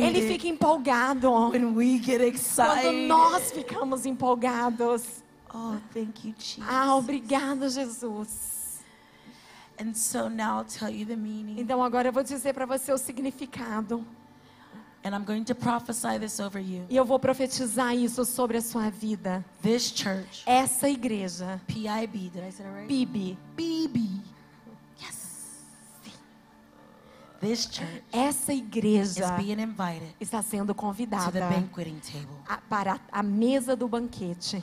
Ele fica empolgado. when we get Quando nós ficamos empolgados. Oh, thank you, Jesus. Ah, obrigado, Jesus. And so now I'll tell you the meaning. Então agora eu vou dizer para você o significado. And I'm going to prophesy this over you. E eu vou profetizar isso sobre a sua vida. This church, Essa igreja, PIB, did I say it right? PIB, BB. Essa is igreja being invited está sendo to the convidada banqueting table. a- para a mesa do banquete.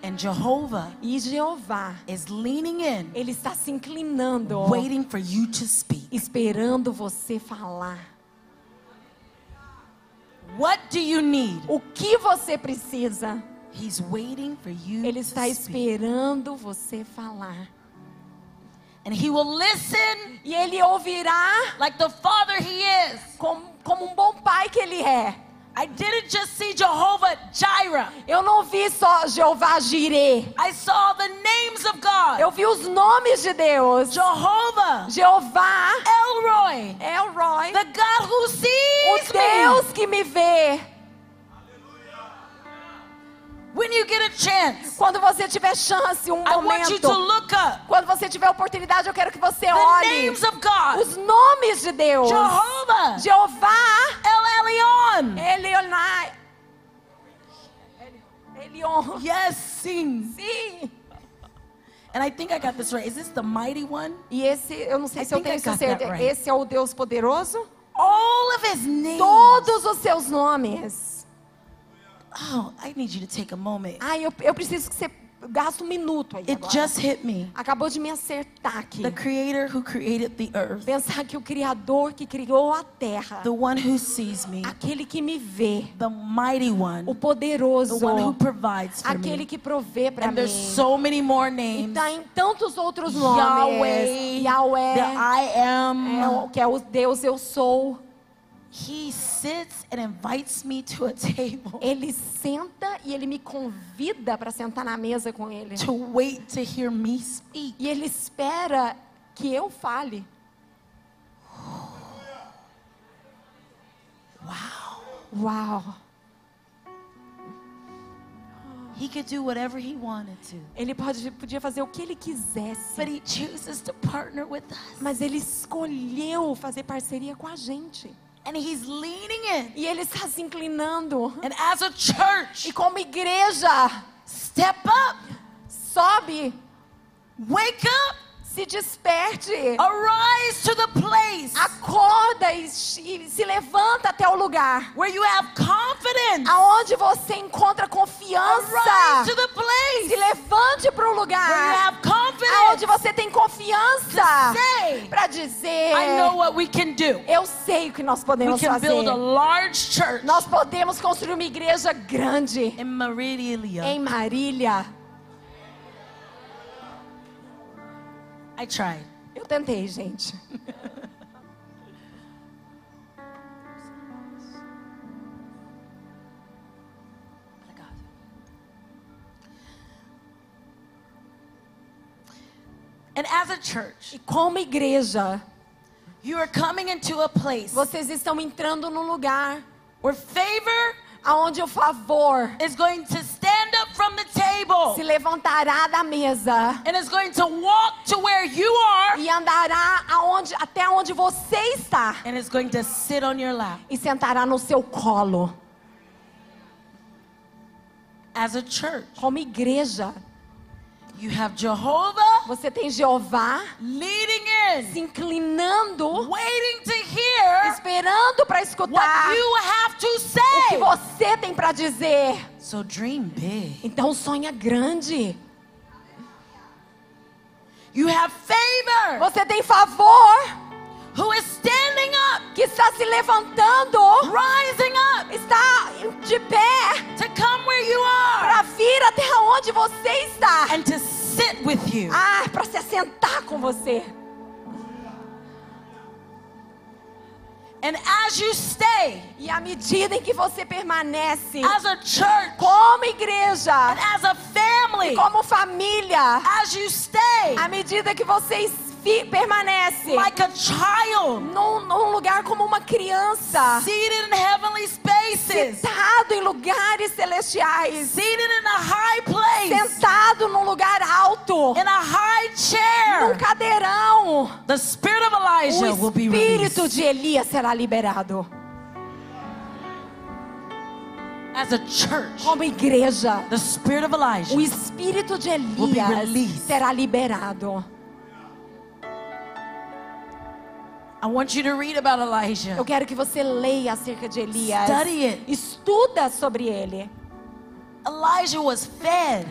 And Jehovah E Jeová, is leaning in, ele está se inclinando, waiting for you to speak. esperando você falar. What do you need? O que você precisa? He's waiting for you Ele to está speak. esperando você falar. And he will listen E ele ouvirá like the father he is. como, como um bom pai que ele é. I didn't just see Jehovah Jireh. Eu não vi só Jeová Jireh. I saw the names of God. Eu vi os nomes de Deus. Jehovah, Jeová, Elroy, Elroy, the God who o sees me. Deus que me vê. Chance, Quando você tiver chance, um I want you to momento. look up Quando você tiver oportunidade, eu quero que você the olhe names of God. os nomes de Deus. Jehovah, Jeová, El Elyon. Elionai, Elion. Yes, sing. Sim. And I think I got this right. Is this the mighty one? E esse, eu não sei I se eu tenho certeza. right. Esse é o Deus poderoso? All of his names. Todos os seus nomes. Oh, I need you to take a moment. Ai, eu, eu preciso que você gaste um minuto aí It agora. just hit me. Acabou de me acertar aqui. The creator who created the earth, Pensar que o Criador que criou a terra, the one who sees me, aquele que me vê, the mighty o one, poderoso, the one who provides for aquele me. que provê para And mim. there's so many more E names. tá em tantos outros nomes. Yahweh, Yahweh, the I é am. o, que é o Deus eu sou. He sits and invites me to a (laughs) table Ele senta e ele me convida para sentar na mesa com ele. to wait to hear me speak. E ele espera que eu fale. Wow. Uau! He could do whatever he wanted to. Ele pode, podia fazer o que ele quisesse. But he chooses to partner with us. Mas ele escolheu fazer parceria com a gente. And he's leaning in. E ele está se inclinando. And as a church, E como igreja, step up, sobe, wake up, se desperte. Arise to the place Acorda e, e se levanta até o lugar. where you have confidence. Aonde você encontra Arise confiança. to the place Se levante para o where you lugar. have confidence. Aonde você tem confiança. Para dizer. Eu sei o que nós podemos fazer. build a large church Nós podemos construir uma igreja grande Meridian. em Marília. Eu tentei, gente. (laughs) And as a church, E como igreja, you are coming into a place vocês estão entrando num lugar where favor aonde o favor is going to stand up from the table se levantará da mesa and is going to walk to where you are e andará aonde, até onde você está and is going to sit on your lap. e sentará no seu colo. As a church, Como igreja, you have Jehovah você tem Jeová leading in, se inclinando, waiting to hear esperando para escutar what you have to o que say. você tem para dizer. So dream big. Então sonha grande. You have favor Você tem favor who is standing up, que está se levantando, rising up está de pé to come where you are para vir até onde você está. and to sit with you. Ah, para se assentar com você. And as you stay E à medida em que você permanece as a church como igreja, and as a family, como família, as you stay à medida que vocês fi- permanecem like a child num, num lugar como uma criança, seated in heavenly spaces, sentado em lugares celestiais, seated in a high place, sentado num lugar alto, in a high num chair, cadeirão, the spirit of Elijah o will be espírito released. de Elias será liberado. As a church, Como igreja, the spirit of o Elijah espírito de Will be Elias released. será liberado. I want you to read about Elijah. Eu quero que você leia acerca de Elias. Study it. Estuda sobre ele. Elijah was fed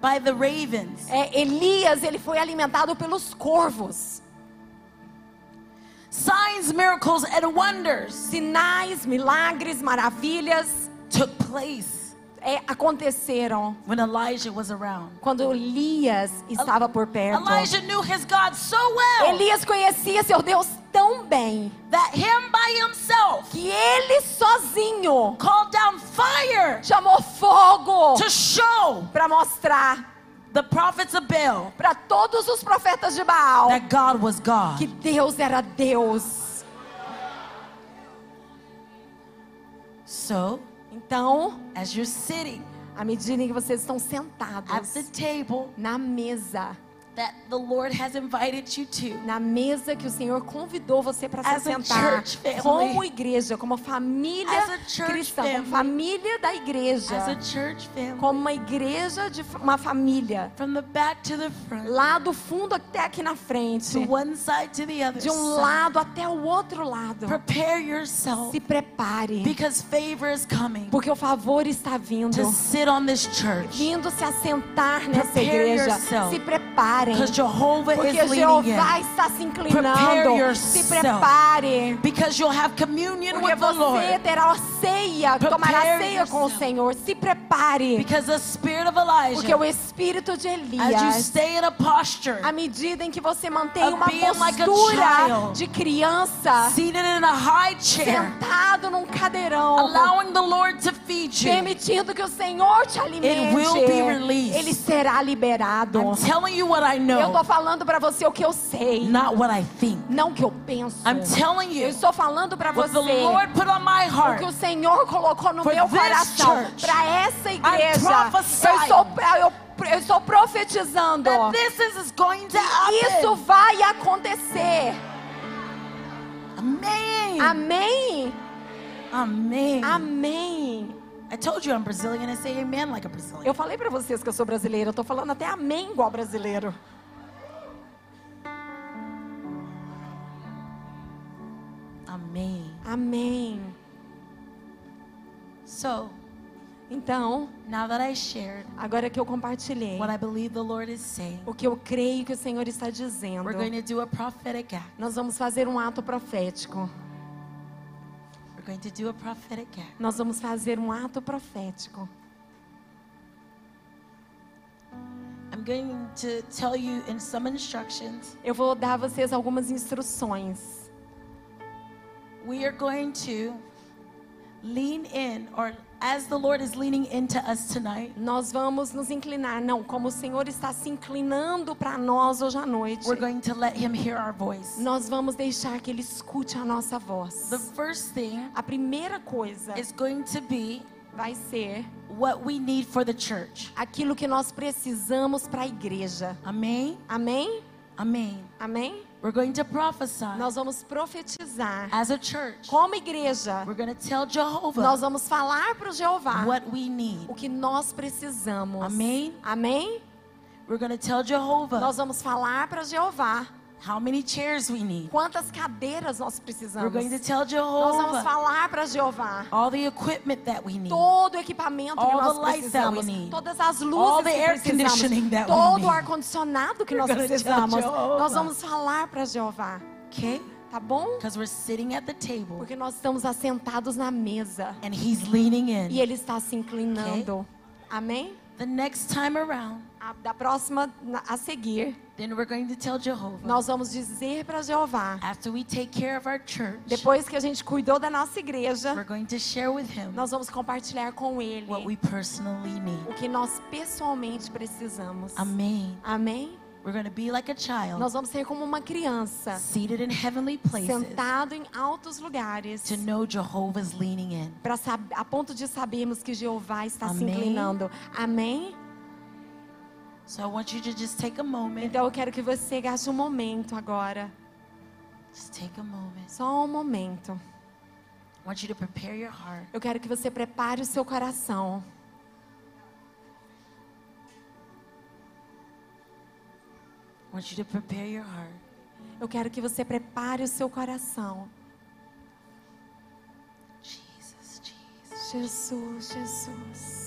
by the ravens. É, Elias, ele foi alimentado pelos corvos. Signs, miracles, and wonders Sinais, milagres, maravilhas took place é, aconteceram when Elijah was around. quando Elias estava por perto. Elijah knew his God so well Elias conhecia seu Deus tão bem that him by himself que ele sozinho called down fire chamou fogo to show para mostrar the prophets of Baal para todos os profetas de Baal that God was God. que Deus era Deus. So, Então, as you're sitting à medida em que vocês estão at sentados the table na mesa, that the Lord has invited you to, na mesa que o Senhor convidou você para se As a sentar, church family. como igreja, como família cristã, como family. família da igreja, as a church family, como uma igreja de uma família, from the back to the front, lá do fundo até aqui na frente, to one side to the other de um side. lado até o outro lado. Prepare yourself Se prepare, because favor is coming porque o favor está vindo. to sit on this church. Vindo se assentar nessa Prepare igreja. yourself. Se preparem. Because Jehovah Porque Jeová está se inclinando. yourself. Se prepare. Because you'll have communion Porque with the você Lord. terá a ceia, Prepare tomará ceia com o yourself. Senhor. Se prepare. Because the spirit of Porque Elijah, o espírito de as you Elias, stay in a posture, à medida em que você mantém uma like postura child, de criança, seated in a high chair, sentado num cadeirão, allowing the Lord to feed you. permitindo que o Senhor te alimente, will be released. ele será liberado. I'm telling you what I Eu know, estou falando para você o que eu sei, not what I think. não o que eu penso. I'm telling Eu you estou falando para what você the Lord put on my o que heart. o Senhor colocou no meu coração para essa igreja. Eu estou, eu, eu estou profetizando. That this is going to Isso happen. vai acontecer. Amém. Amém. Amém. Amém. I told you I'm Brazilian. I say amen like a Brazilian. Eu falei para vocês que eu sou brasileira. Eu tô falando até amém igual brasileiro. Amém. Amém. So, então, now that I shared, agora que eu compartilhei what I believe the Lord is saying, o que eu creio que o Senhor está dizendo, we're going to do a prophetic act. nós vamos fazer um ato profético. Nós vamos fazer um ato profético. I'm going to tell you in some instructions. Eu vou dar a vocês algumas instruções. We are going to lean in, or as the Lord is leaning into us tonight, Nós vamos nos inclinar, não, como o Senhor está se inclinando para nós hoje à noite. we're going to let Him hear our voice. Nós vamos deixar que Ele escute a nossa voz. The first thing A primeira coisa is going to be vai ser what we need for the church. aquilo que nós precisamos para a igreja. Amém? Amém? Amém. Amém? We're going to prophesy Nós vamos profetizar. as a church. Como igreja, We're going to tell Jehovah nós vamos falar para o Jeová what we need. o que nós precisamos. Amém? Amém? We're going to tell Jehovah Nós vamos falar para Jeová how many chairs we need. quantas cadeiras nós We're precisamos. going to tell Nós vamos Jehovah falar para Jeová all the equipment that we need. todo o equipamento que All nós that we precisamos, todas as All luzes the que air conditioning precisamos, that we todo need. o ar condicionado que We're nós precisamos. Jehovah. Nós vamos falar para Jeová, Okay? tá bom? Because we're sitting at the table Porque nós estamos assentados na mesa and He's leaning e in. Ele está se inclinando. Amém? The next time around, A, da próxima a seguir, then we're going to tell Jehovah nós vamos dizer para Jeová, after we take care of our church, depois que a gente cuidou da nossa igreja, we're going to share with Him nós vamos compartilhar com Ele what we personally need. o que nós pessoalmente precisamos. Amém. Amém? We're going to be like a child Nós vamos ser como uma criança, seated in heavenly places sentado em altos lugares, to know Jehovah's leaning in. para a ponto de sabermos que Jeová está se Amém. inclinando. Amém? So I want you to just take a moment. Então eu quero que você gaste um momento agora, Just take a moment. só um momento. I want you to prepare your heart. Eu quero que você prepare o seu coração. I want you to prepare your heart. Eu quero que você prepare o seu coração. Jesus, Jesus, Jesus, Jesus. Jesus.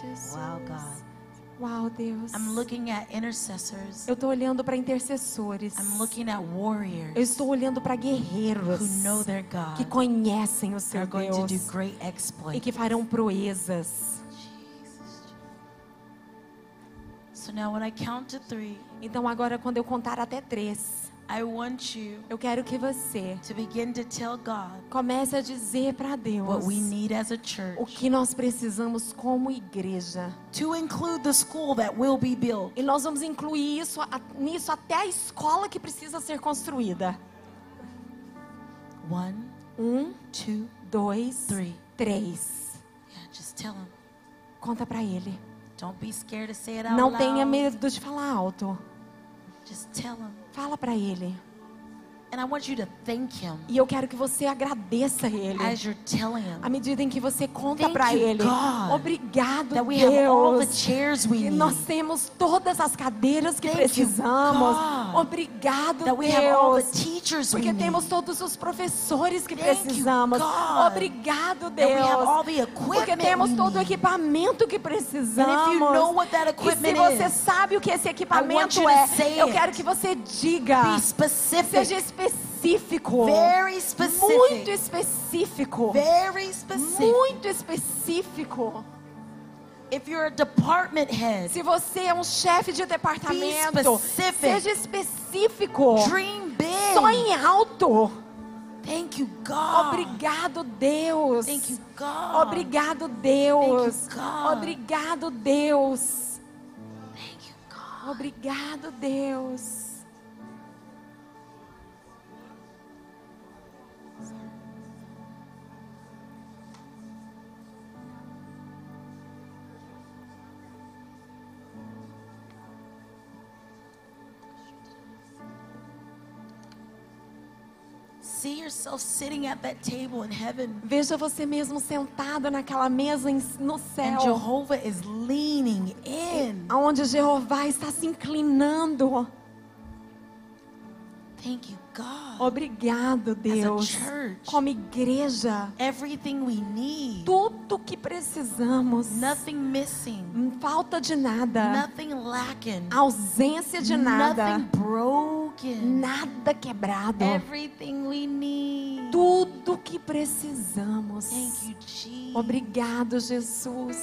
Jesus. Wow, God. Uau, Deus. I'm looking at intercessors. Eu estou olhando para intercessores. I'm looking at warriors Eu estou olhando para guerreiros who know their que God conhecem o seu are going to do Deus great e exploits. que farão proezas. Jesus. So now when I count to three, Então agora quando eu contar até três, I want you eu quero que você to begin to tell God comece a dizer para Deus what we need as a o church que nós precisamos como igreja. to include the school that will be built. E nós vamos incluir isso a- nisso até a escola que precisa ser construída. One, Um, two, dois, three. três. Yeah, just tell him. Conta para ele. Don't be scared to say it out Não loud. tenha medo de falar alto. Just tell him. Fala para ele. E eu quero que você agradeça ele. as you're telling him À medida em que você conta para you, ele. God, Obrigado, Deus. Que nós temos todas as cadeiras que Thank precisamos. God, Obrigado, Deus. Porque temos todos os professores que Thank you, precisamos. God, Obrigado, Deus. Porque temos todo o equipamento que precisamos. you know E se você is, sabe o que esse equipamento é, eu quero que você diga. Seja específico. Very specific, Muito específico. very specific. Muito específico. If you're a department head, Se você é um chefe de departamento, seja específico. dream big. Sonhe alto. Thank you, God. Obrigado, Deus. Thank you, God. Obrigado, Deus. Thank you, God. Obrigado, Deus. Thank you, God. Obrigado, Deus. Veja você mesmo sentado naquela mesa no And céu, Jehovah is leaning in. onde Jeová está se inclinando. Thank you, God. Obrigado, Deus. church. Como igreja, Everything we need. tudo que precisamos, Nothing missing. falta de nada, Nothing lacking. ausência de nada, Nothing broken. nada quebrado. Everything we need. Tudo que precisamos. Thank you, Jesus. Obrigado, Jesus.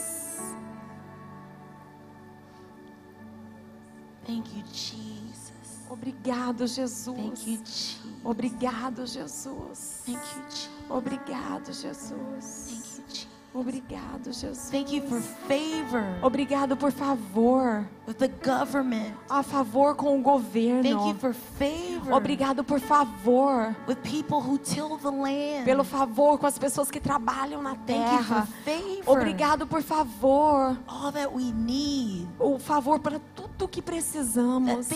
Thank you, Jesus. Obrigado, Jesus. Thank you, Jesus. Obrigado, Jesus. Thank you, Jesus. Obrigado, Thank Jesus. you, Jesus. Obrigado, Jesus. Thank you for favor Obrigado por favor. with the government. A favor com o Thank you governo. for favor Obrigado por favor. with people who till the land. Pelo favor com as pessoas que trabalham na Thank you for terra. favor. Obrigado por favor. All that we need. O favor para tudo que precisamos.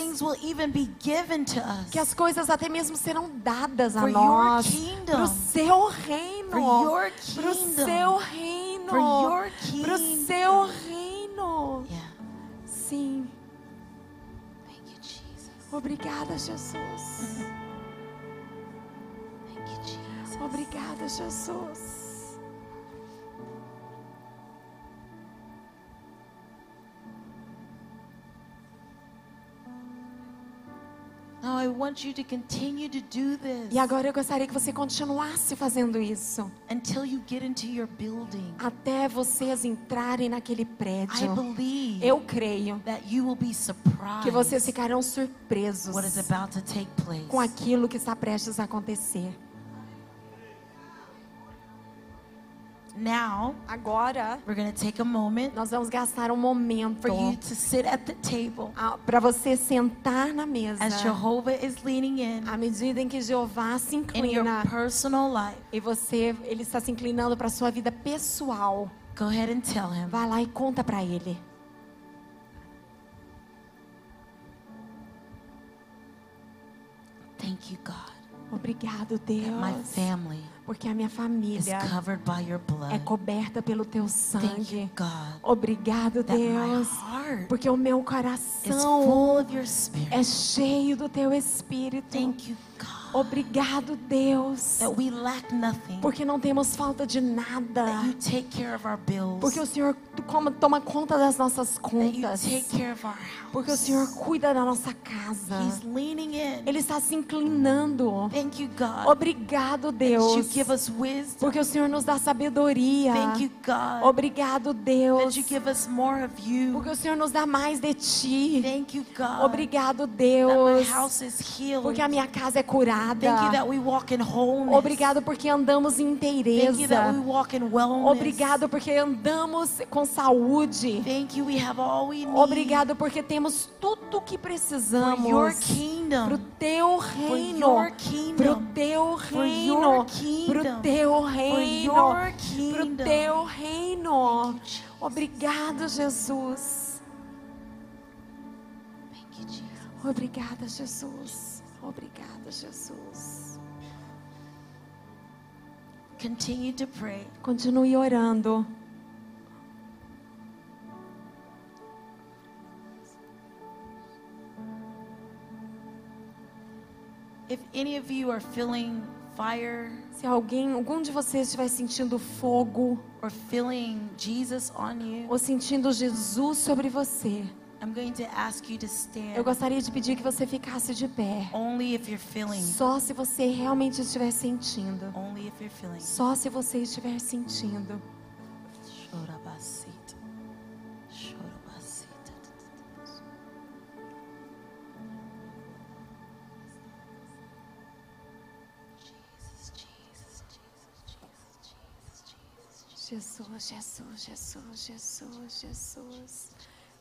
Que as coisas até mesmo serão dadas a nós. Para o seu reino. Para o seu reino. Para o seu reino. Yeah. Sim. You, Jesus. Obrigada, Jesus. Thank you, Jesus. Obrigada, Jesus. (laughs) E agora eu gostaria que você continuasse fazendo isso. until you get into your building. Até vocês entrarem naquele I prédio. believe Eu creio that you will be surprised que vocês ficarão surpresos what is about to take place. com aquilo que está prestes a acontecer. Now, Agora, we're going to take a moment nós vamos gastar um momento for you to sit at the table para você sentar na mesa. as Jehovah is leaning in À medida em que Jeová se in your inclina personal life. e você, ele está se inclinando para sua vida pessoal. Go ahead and tell him. Vai lá e conta para ele. Thank you, God. Obrigado, that My Deus, family porque a minha família é coberta pelo teu sangue. Obrigado, Deus, porque o meu coração é cheio do teu espírito. Thank you. Obrigado, Deus, That we lack nothing. porque não temos falta de nada. That you take care of our bills. Porque o Senhor toma conta das nossas contas. take care of our house. Porque o Senhor cuida da nossa casa. Ele está se inclinando. Thank you, God. Obrigado, Deus. give us wisdom. Porque o Senhor nos dá sabedoria. Thank you, God. Obrigado, Deus. That you give us more of you. Porque o Senhor nos dá mais de ti. Thank you, God. Obrigado, Deus. Porque a minha casa é curada. that we walk in wholeness. Obrigado porque andamos em Thank you that we inteireza. walk in wellness. Obrigado porque andamos com saúde. Thank you we have all we need. Obrigado porque temos tudo o que for your precisamos. kingdom. Pro teu reino. your kingdom. Pro teu For reino. Pro kingdom. teu For reino. Pro kingdom. teu reino. Obrigado, Jesus. You, Jesus. Obrigada, Jesus. Obrigada, Jesus. Continue to pray. Continue orando. If any of you are feeling fire Se alguém, algum de vocês estiver sentindo fogo or feeling Jesus on you, ou sentindo Jesus sobre você, I'm going to ask you to stand. eu gostaria de pedir que você ficasse de pé. Only if you're feeling. Só se você realmente estiver sentindo. Only if you're feeling. Só se você estiver sentindo. Jesus, Jesus, Jesus, Jesus, Jesus,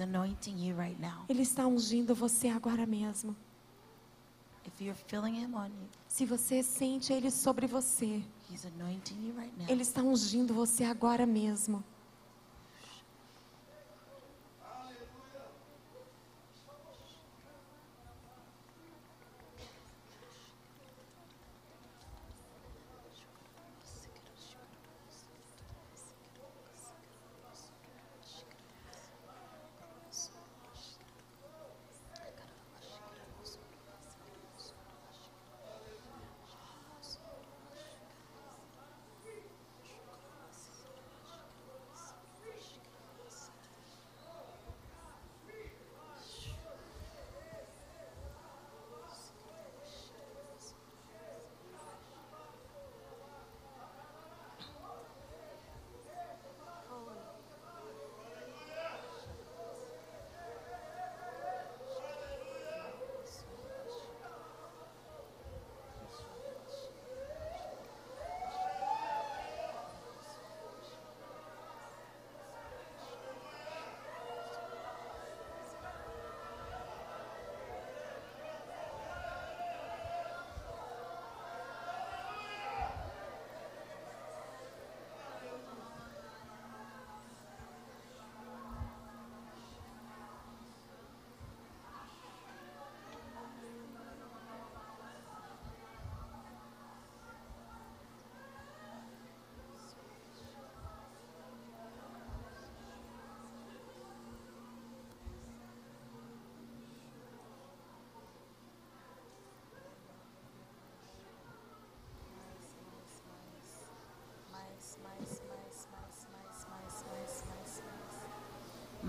He's anointing you right now. Ele está ungindo você agora mesmo. If you're feeling Him on you, Se você sente Ele sobre você, He's anointing you right now. Ele está ungindo você agora mesmo.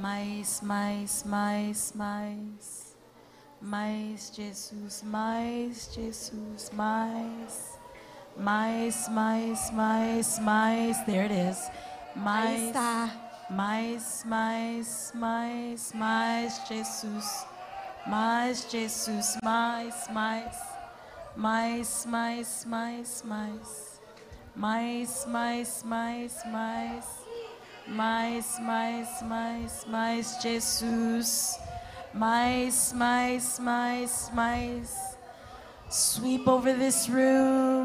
Mais, mais, mais, mais. Mais, Jesus, mais, Jesus, mais. Mais, mais, mais, mais. There it is. Aí Mais, está. mais, mais, mais, mais, Jesus. Mais, Jesus, mais, mais. Mais, mais, mais, mais. Mais, mais, mais, mais. Mais, mais, mais, mais, Jesus. Mais, mais, mais, mais. Sweep over this room.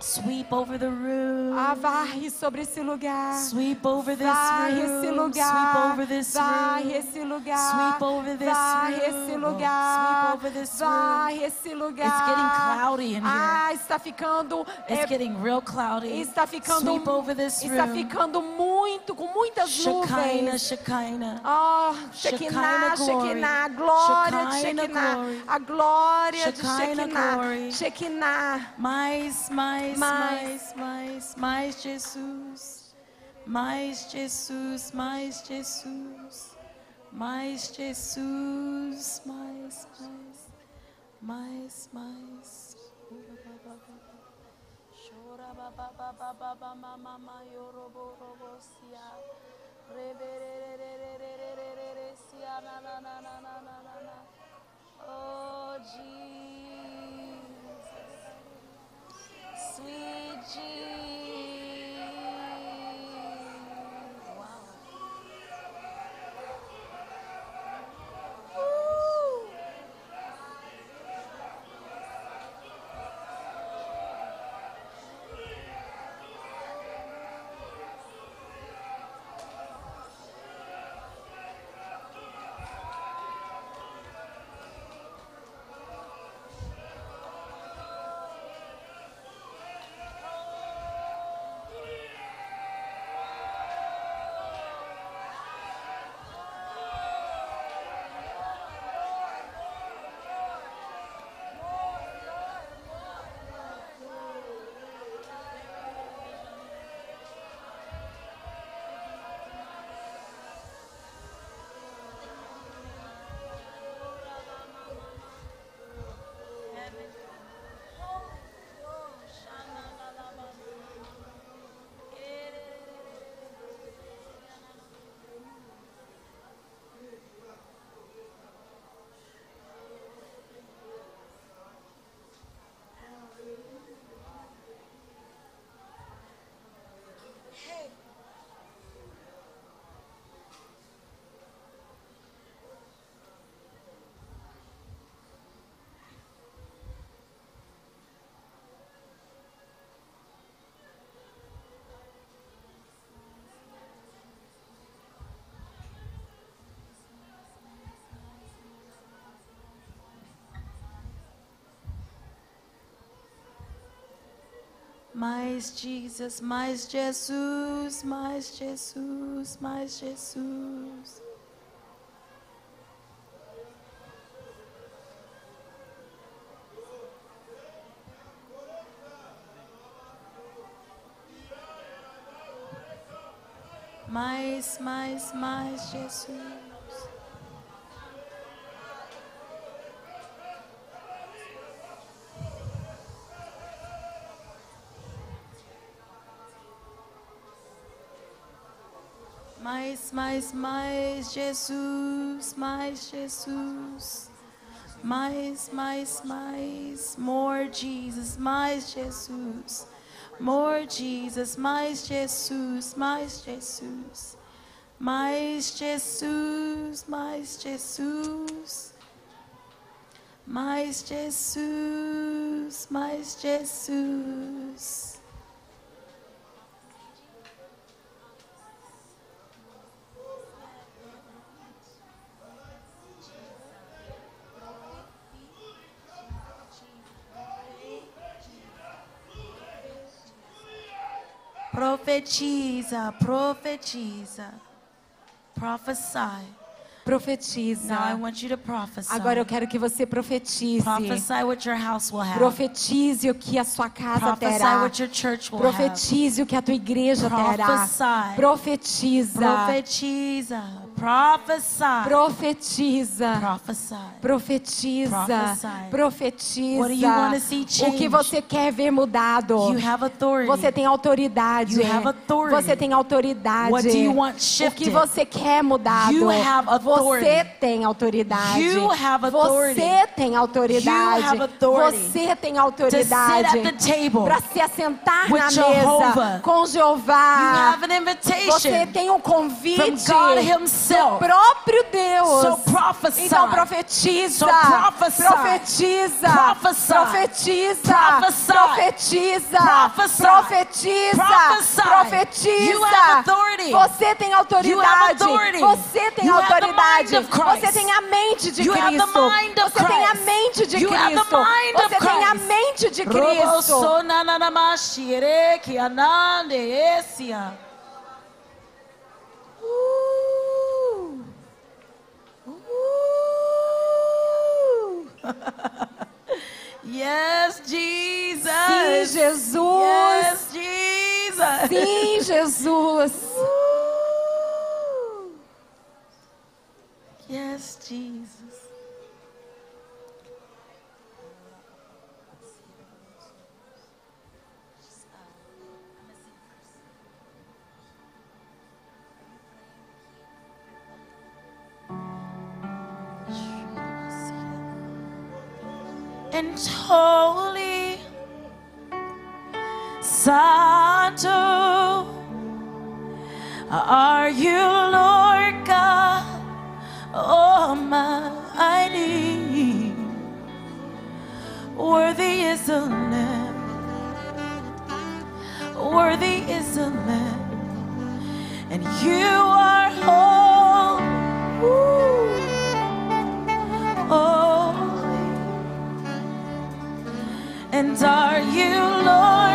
Sweep over the room. Ah, varre sobre esse lugar. Sweep over this Varre room. esse lugar. Sweep over this Varre room. esse lugar. Sweep over this Varre room. esse Sweep lugar. over this Varre esse lugar. It's getting cloudy in here. Ah, está ficando. It's é, getting real cloudy. está ficando. Sweep over this está room. ficando muito, com muitas Shekinah, nuvens. Shekinah. Oh, Shekinah Shekinah, glória de Shekinah a glória de Shekinah. Shekinah. Mais, mais, mais, mais, mais, mais Jesus. Mais Jesus, mais Jesus. Mais Jesus, mais, mais, mais, mais. Chora baba baba baba mama mama yorobo robo sia. Revererererererere sia na na na na na na na. Oh Jesus. Sweet Jesus. Mais Jesus, mais Jesus, mais Jesus, mais Jesus. Mais, mais, mais Jesus. Mais, mais, mais Jesus, mais Jesus. Mais, mais, mais, more Jesus, mais Jesus. More Jesus, mais Jesus, mais Jesus. Mais Jesus, mais Jesus. Mais Jesus, mais Jesus. Profetiza, profetiza. Prophesy. Profetiza. Now I want you to prophesy. Agora eu quero que você profetize. prophesy what your house will have. Profetize o que a sua casa prophesy terá. what your church will have. Profetize o que a tua igreja terá. Prophesy. Profetiza. Profetiza. Prophesy. Profetiza. Prophesy. Profetiza. Prophesy. Profetiza. What do you wanna see O que change? você quer ver mudado? You have authority. Você tem autoridade. You have authority. Você tem autoridade. What do you want o que shifted? você quer mudado? You have authority. Você tem autoridade. You have authority. Você tem autoridade. You have authority Você tem to autoridade. Para se assentar na Jehovah. mesa com You Jeová. have an invitation. Você tem um convite from God himself. Do próprio Deus. So prophesy. Então profetiza. So prophesy. Profetiza. Prophesy. Profetiza. Prophesy. Profetiza. Prophesy. Profetiza. Prophesy. Profetiza. You have authority. Você tem You have autoridade. authority. Você tem You have the autoridade. mind of Christ. Você tem a mente de You have the Cristo. mind of Você tem a Christ. mente de You have the Cristo. mind of Você tem a Christ. mente de Cristo. so na na na ma shire ki anande esia. Uh. Uh. (laughs) Yes, Jesus. Sim, Jesus. Yes, Jesus. Sim, Jesus. Yes, Jesus. And holy Santo are you, Lord God Almighty. Worthy is the Lamb. Worthy is the Lamb. And you are whole. Are you, Lord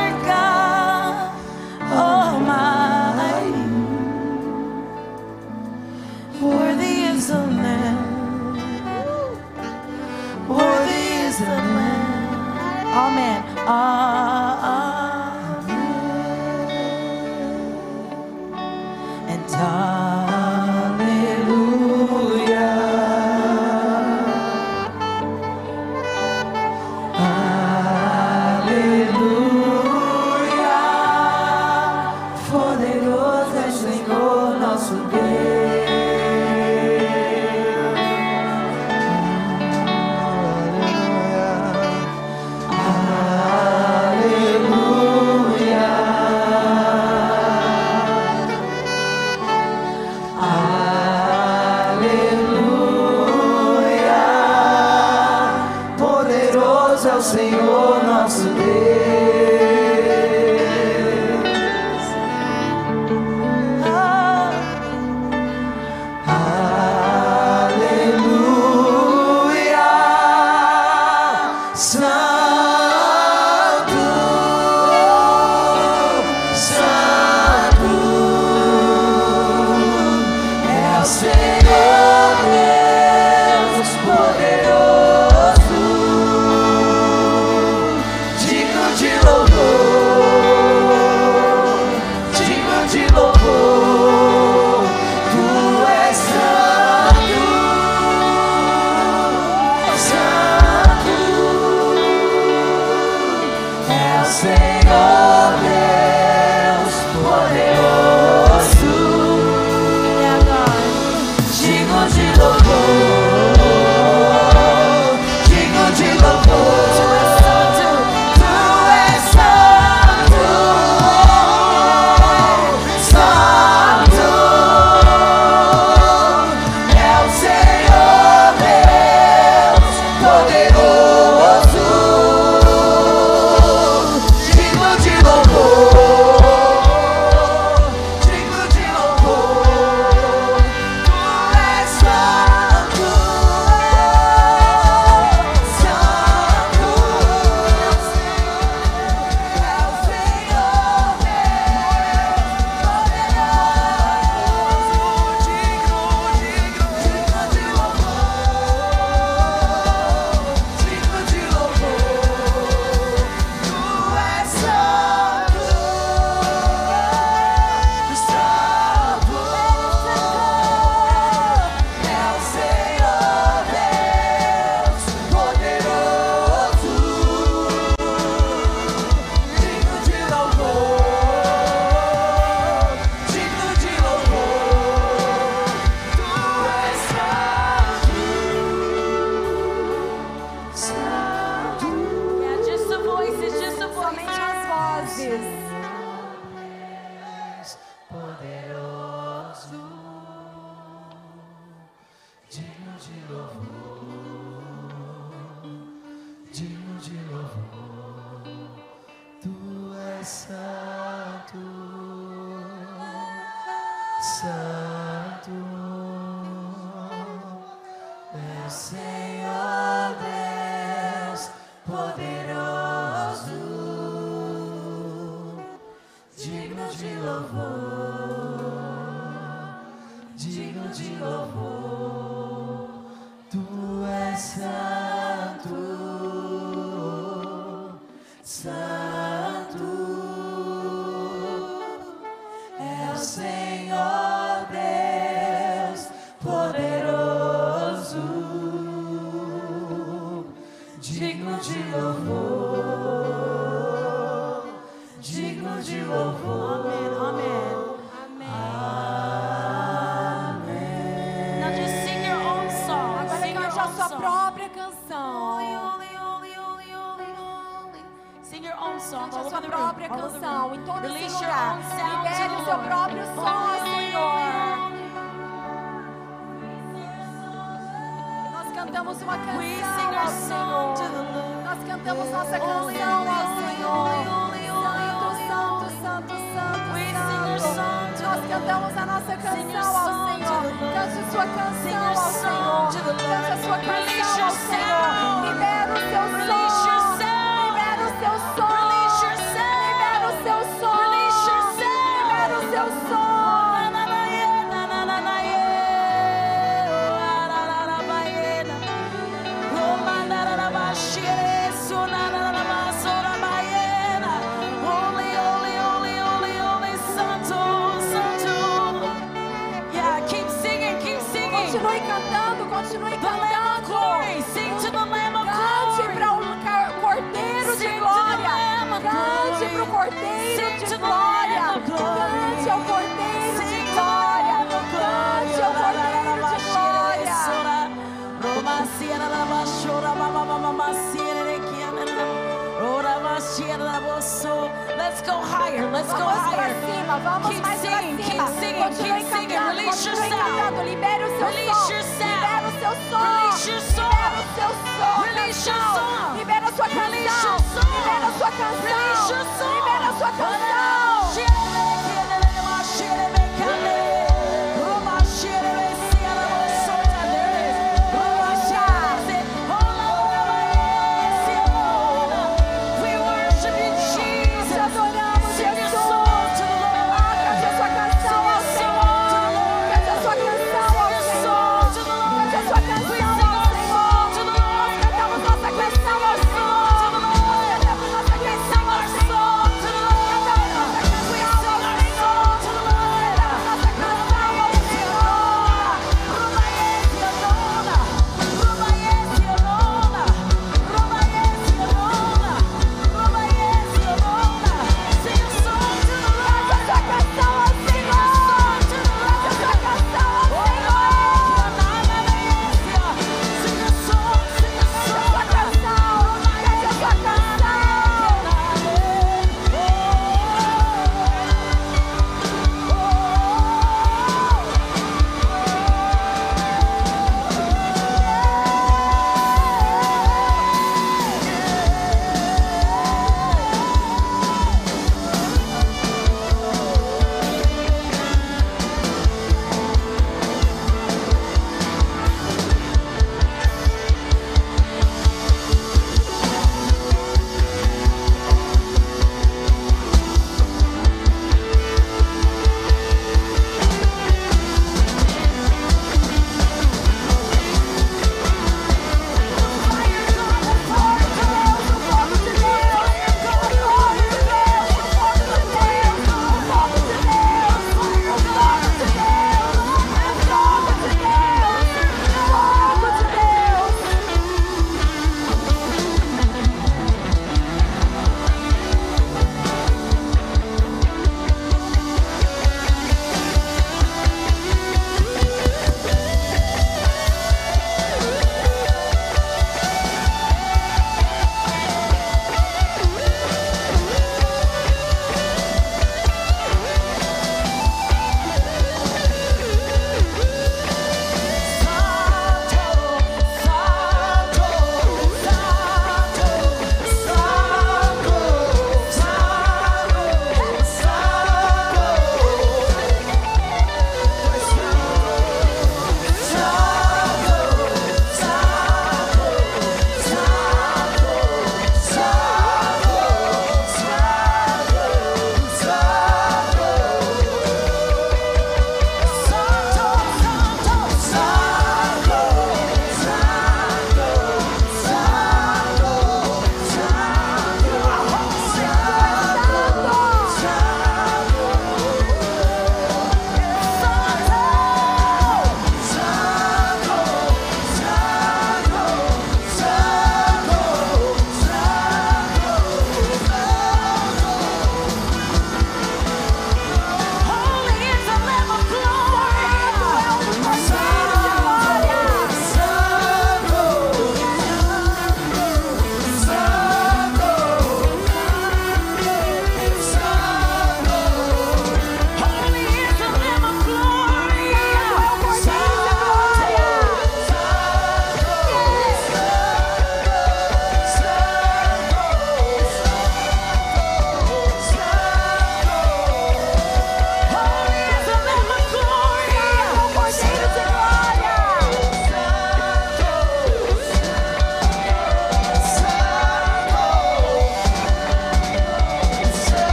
cantamos nossa canção ao Senhor. Santo, Santo, Santo, Santo, Santo. Nós cantamos a nossa canção ao Senhor. Cante a sua canção ao Senhor. Cante a sua canção ao Senhor. Libera o seu som. Libera o seu som. Glória, glória, ao Cordeiro Glória, glória, ao Cordeiro Glória, glória. Romaciera la. Let's go higher, let's go higher. Cima, vamos keep mais singing, cima. keep singing, keep singing. Release yourself. Libera o seu Release som. yourself. O seu som. Release your soul. O seu som. Release your soul sua canção. Libera sua canção. Libera sua canção.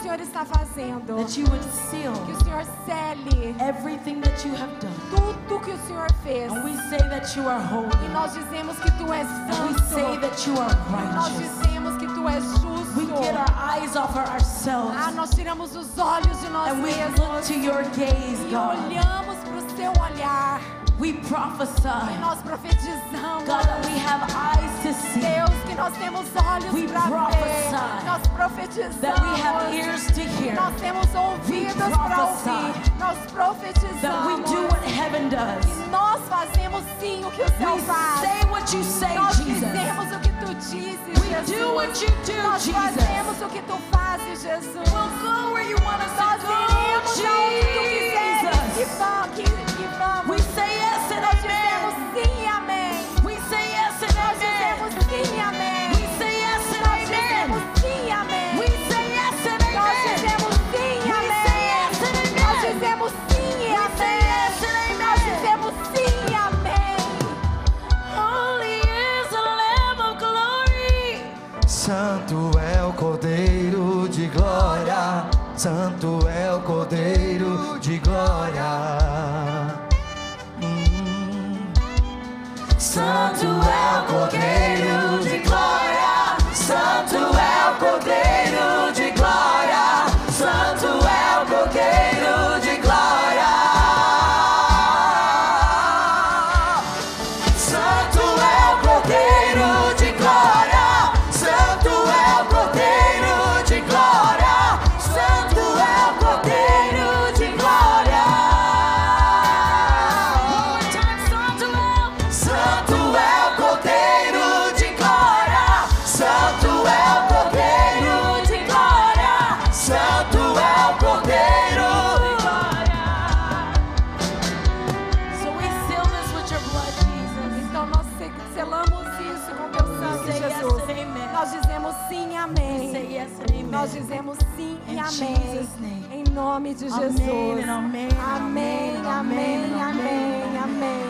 o Senhor está fazendo. que o Senhor cele tudo que o Senhor fez. E nós dizemos que tu és santo. Nós dizemos que tu és justo. We get our eyes off ourselves. Ah, nós tiramos os olhos de nós mesmos. e olhamos We prophesy. nós profetizamos. God, that we have eyes to see. Deus, que nós temos olhos para ver. Nós profetizamos. That we have ears to hear. Nós temos ouvidos para ouvir. Nós profetizamos. That we do what heaven does. Que nós fazemos sim o que o céu faz. Say what you say, nós Jesus. dizemos o que tu dizes, we Jesus. Do what you do, nós Jesus. fazemos o que tu fazes, Jesus. We'll go where you want us nós to go, Jesus. tu quiseres que, que, que vamos. We say Cordeiro de glória, Santo é o Cordeiro nome de Jesus. Amém, amém, amém, amém, amém. amém.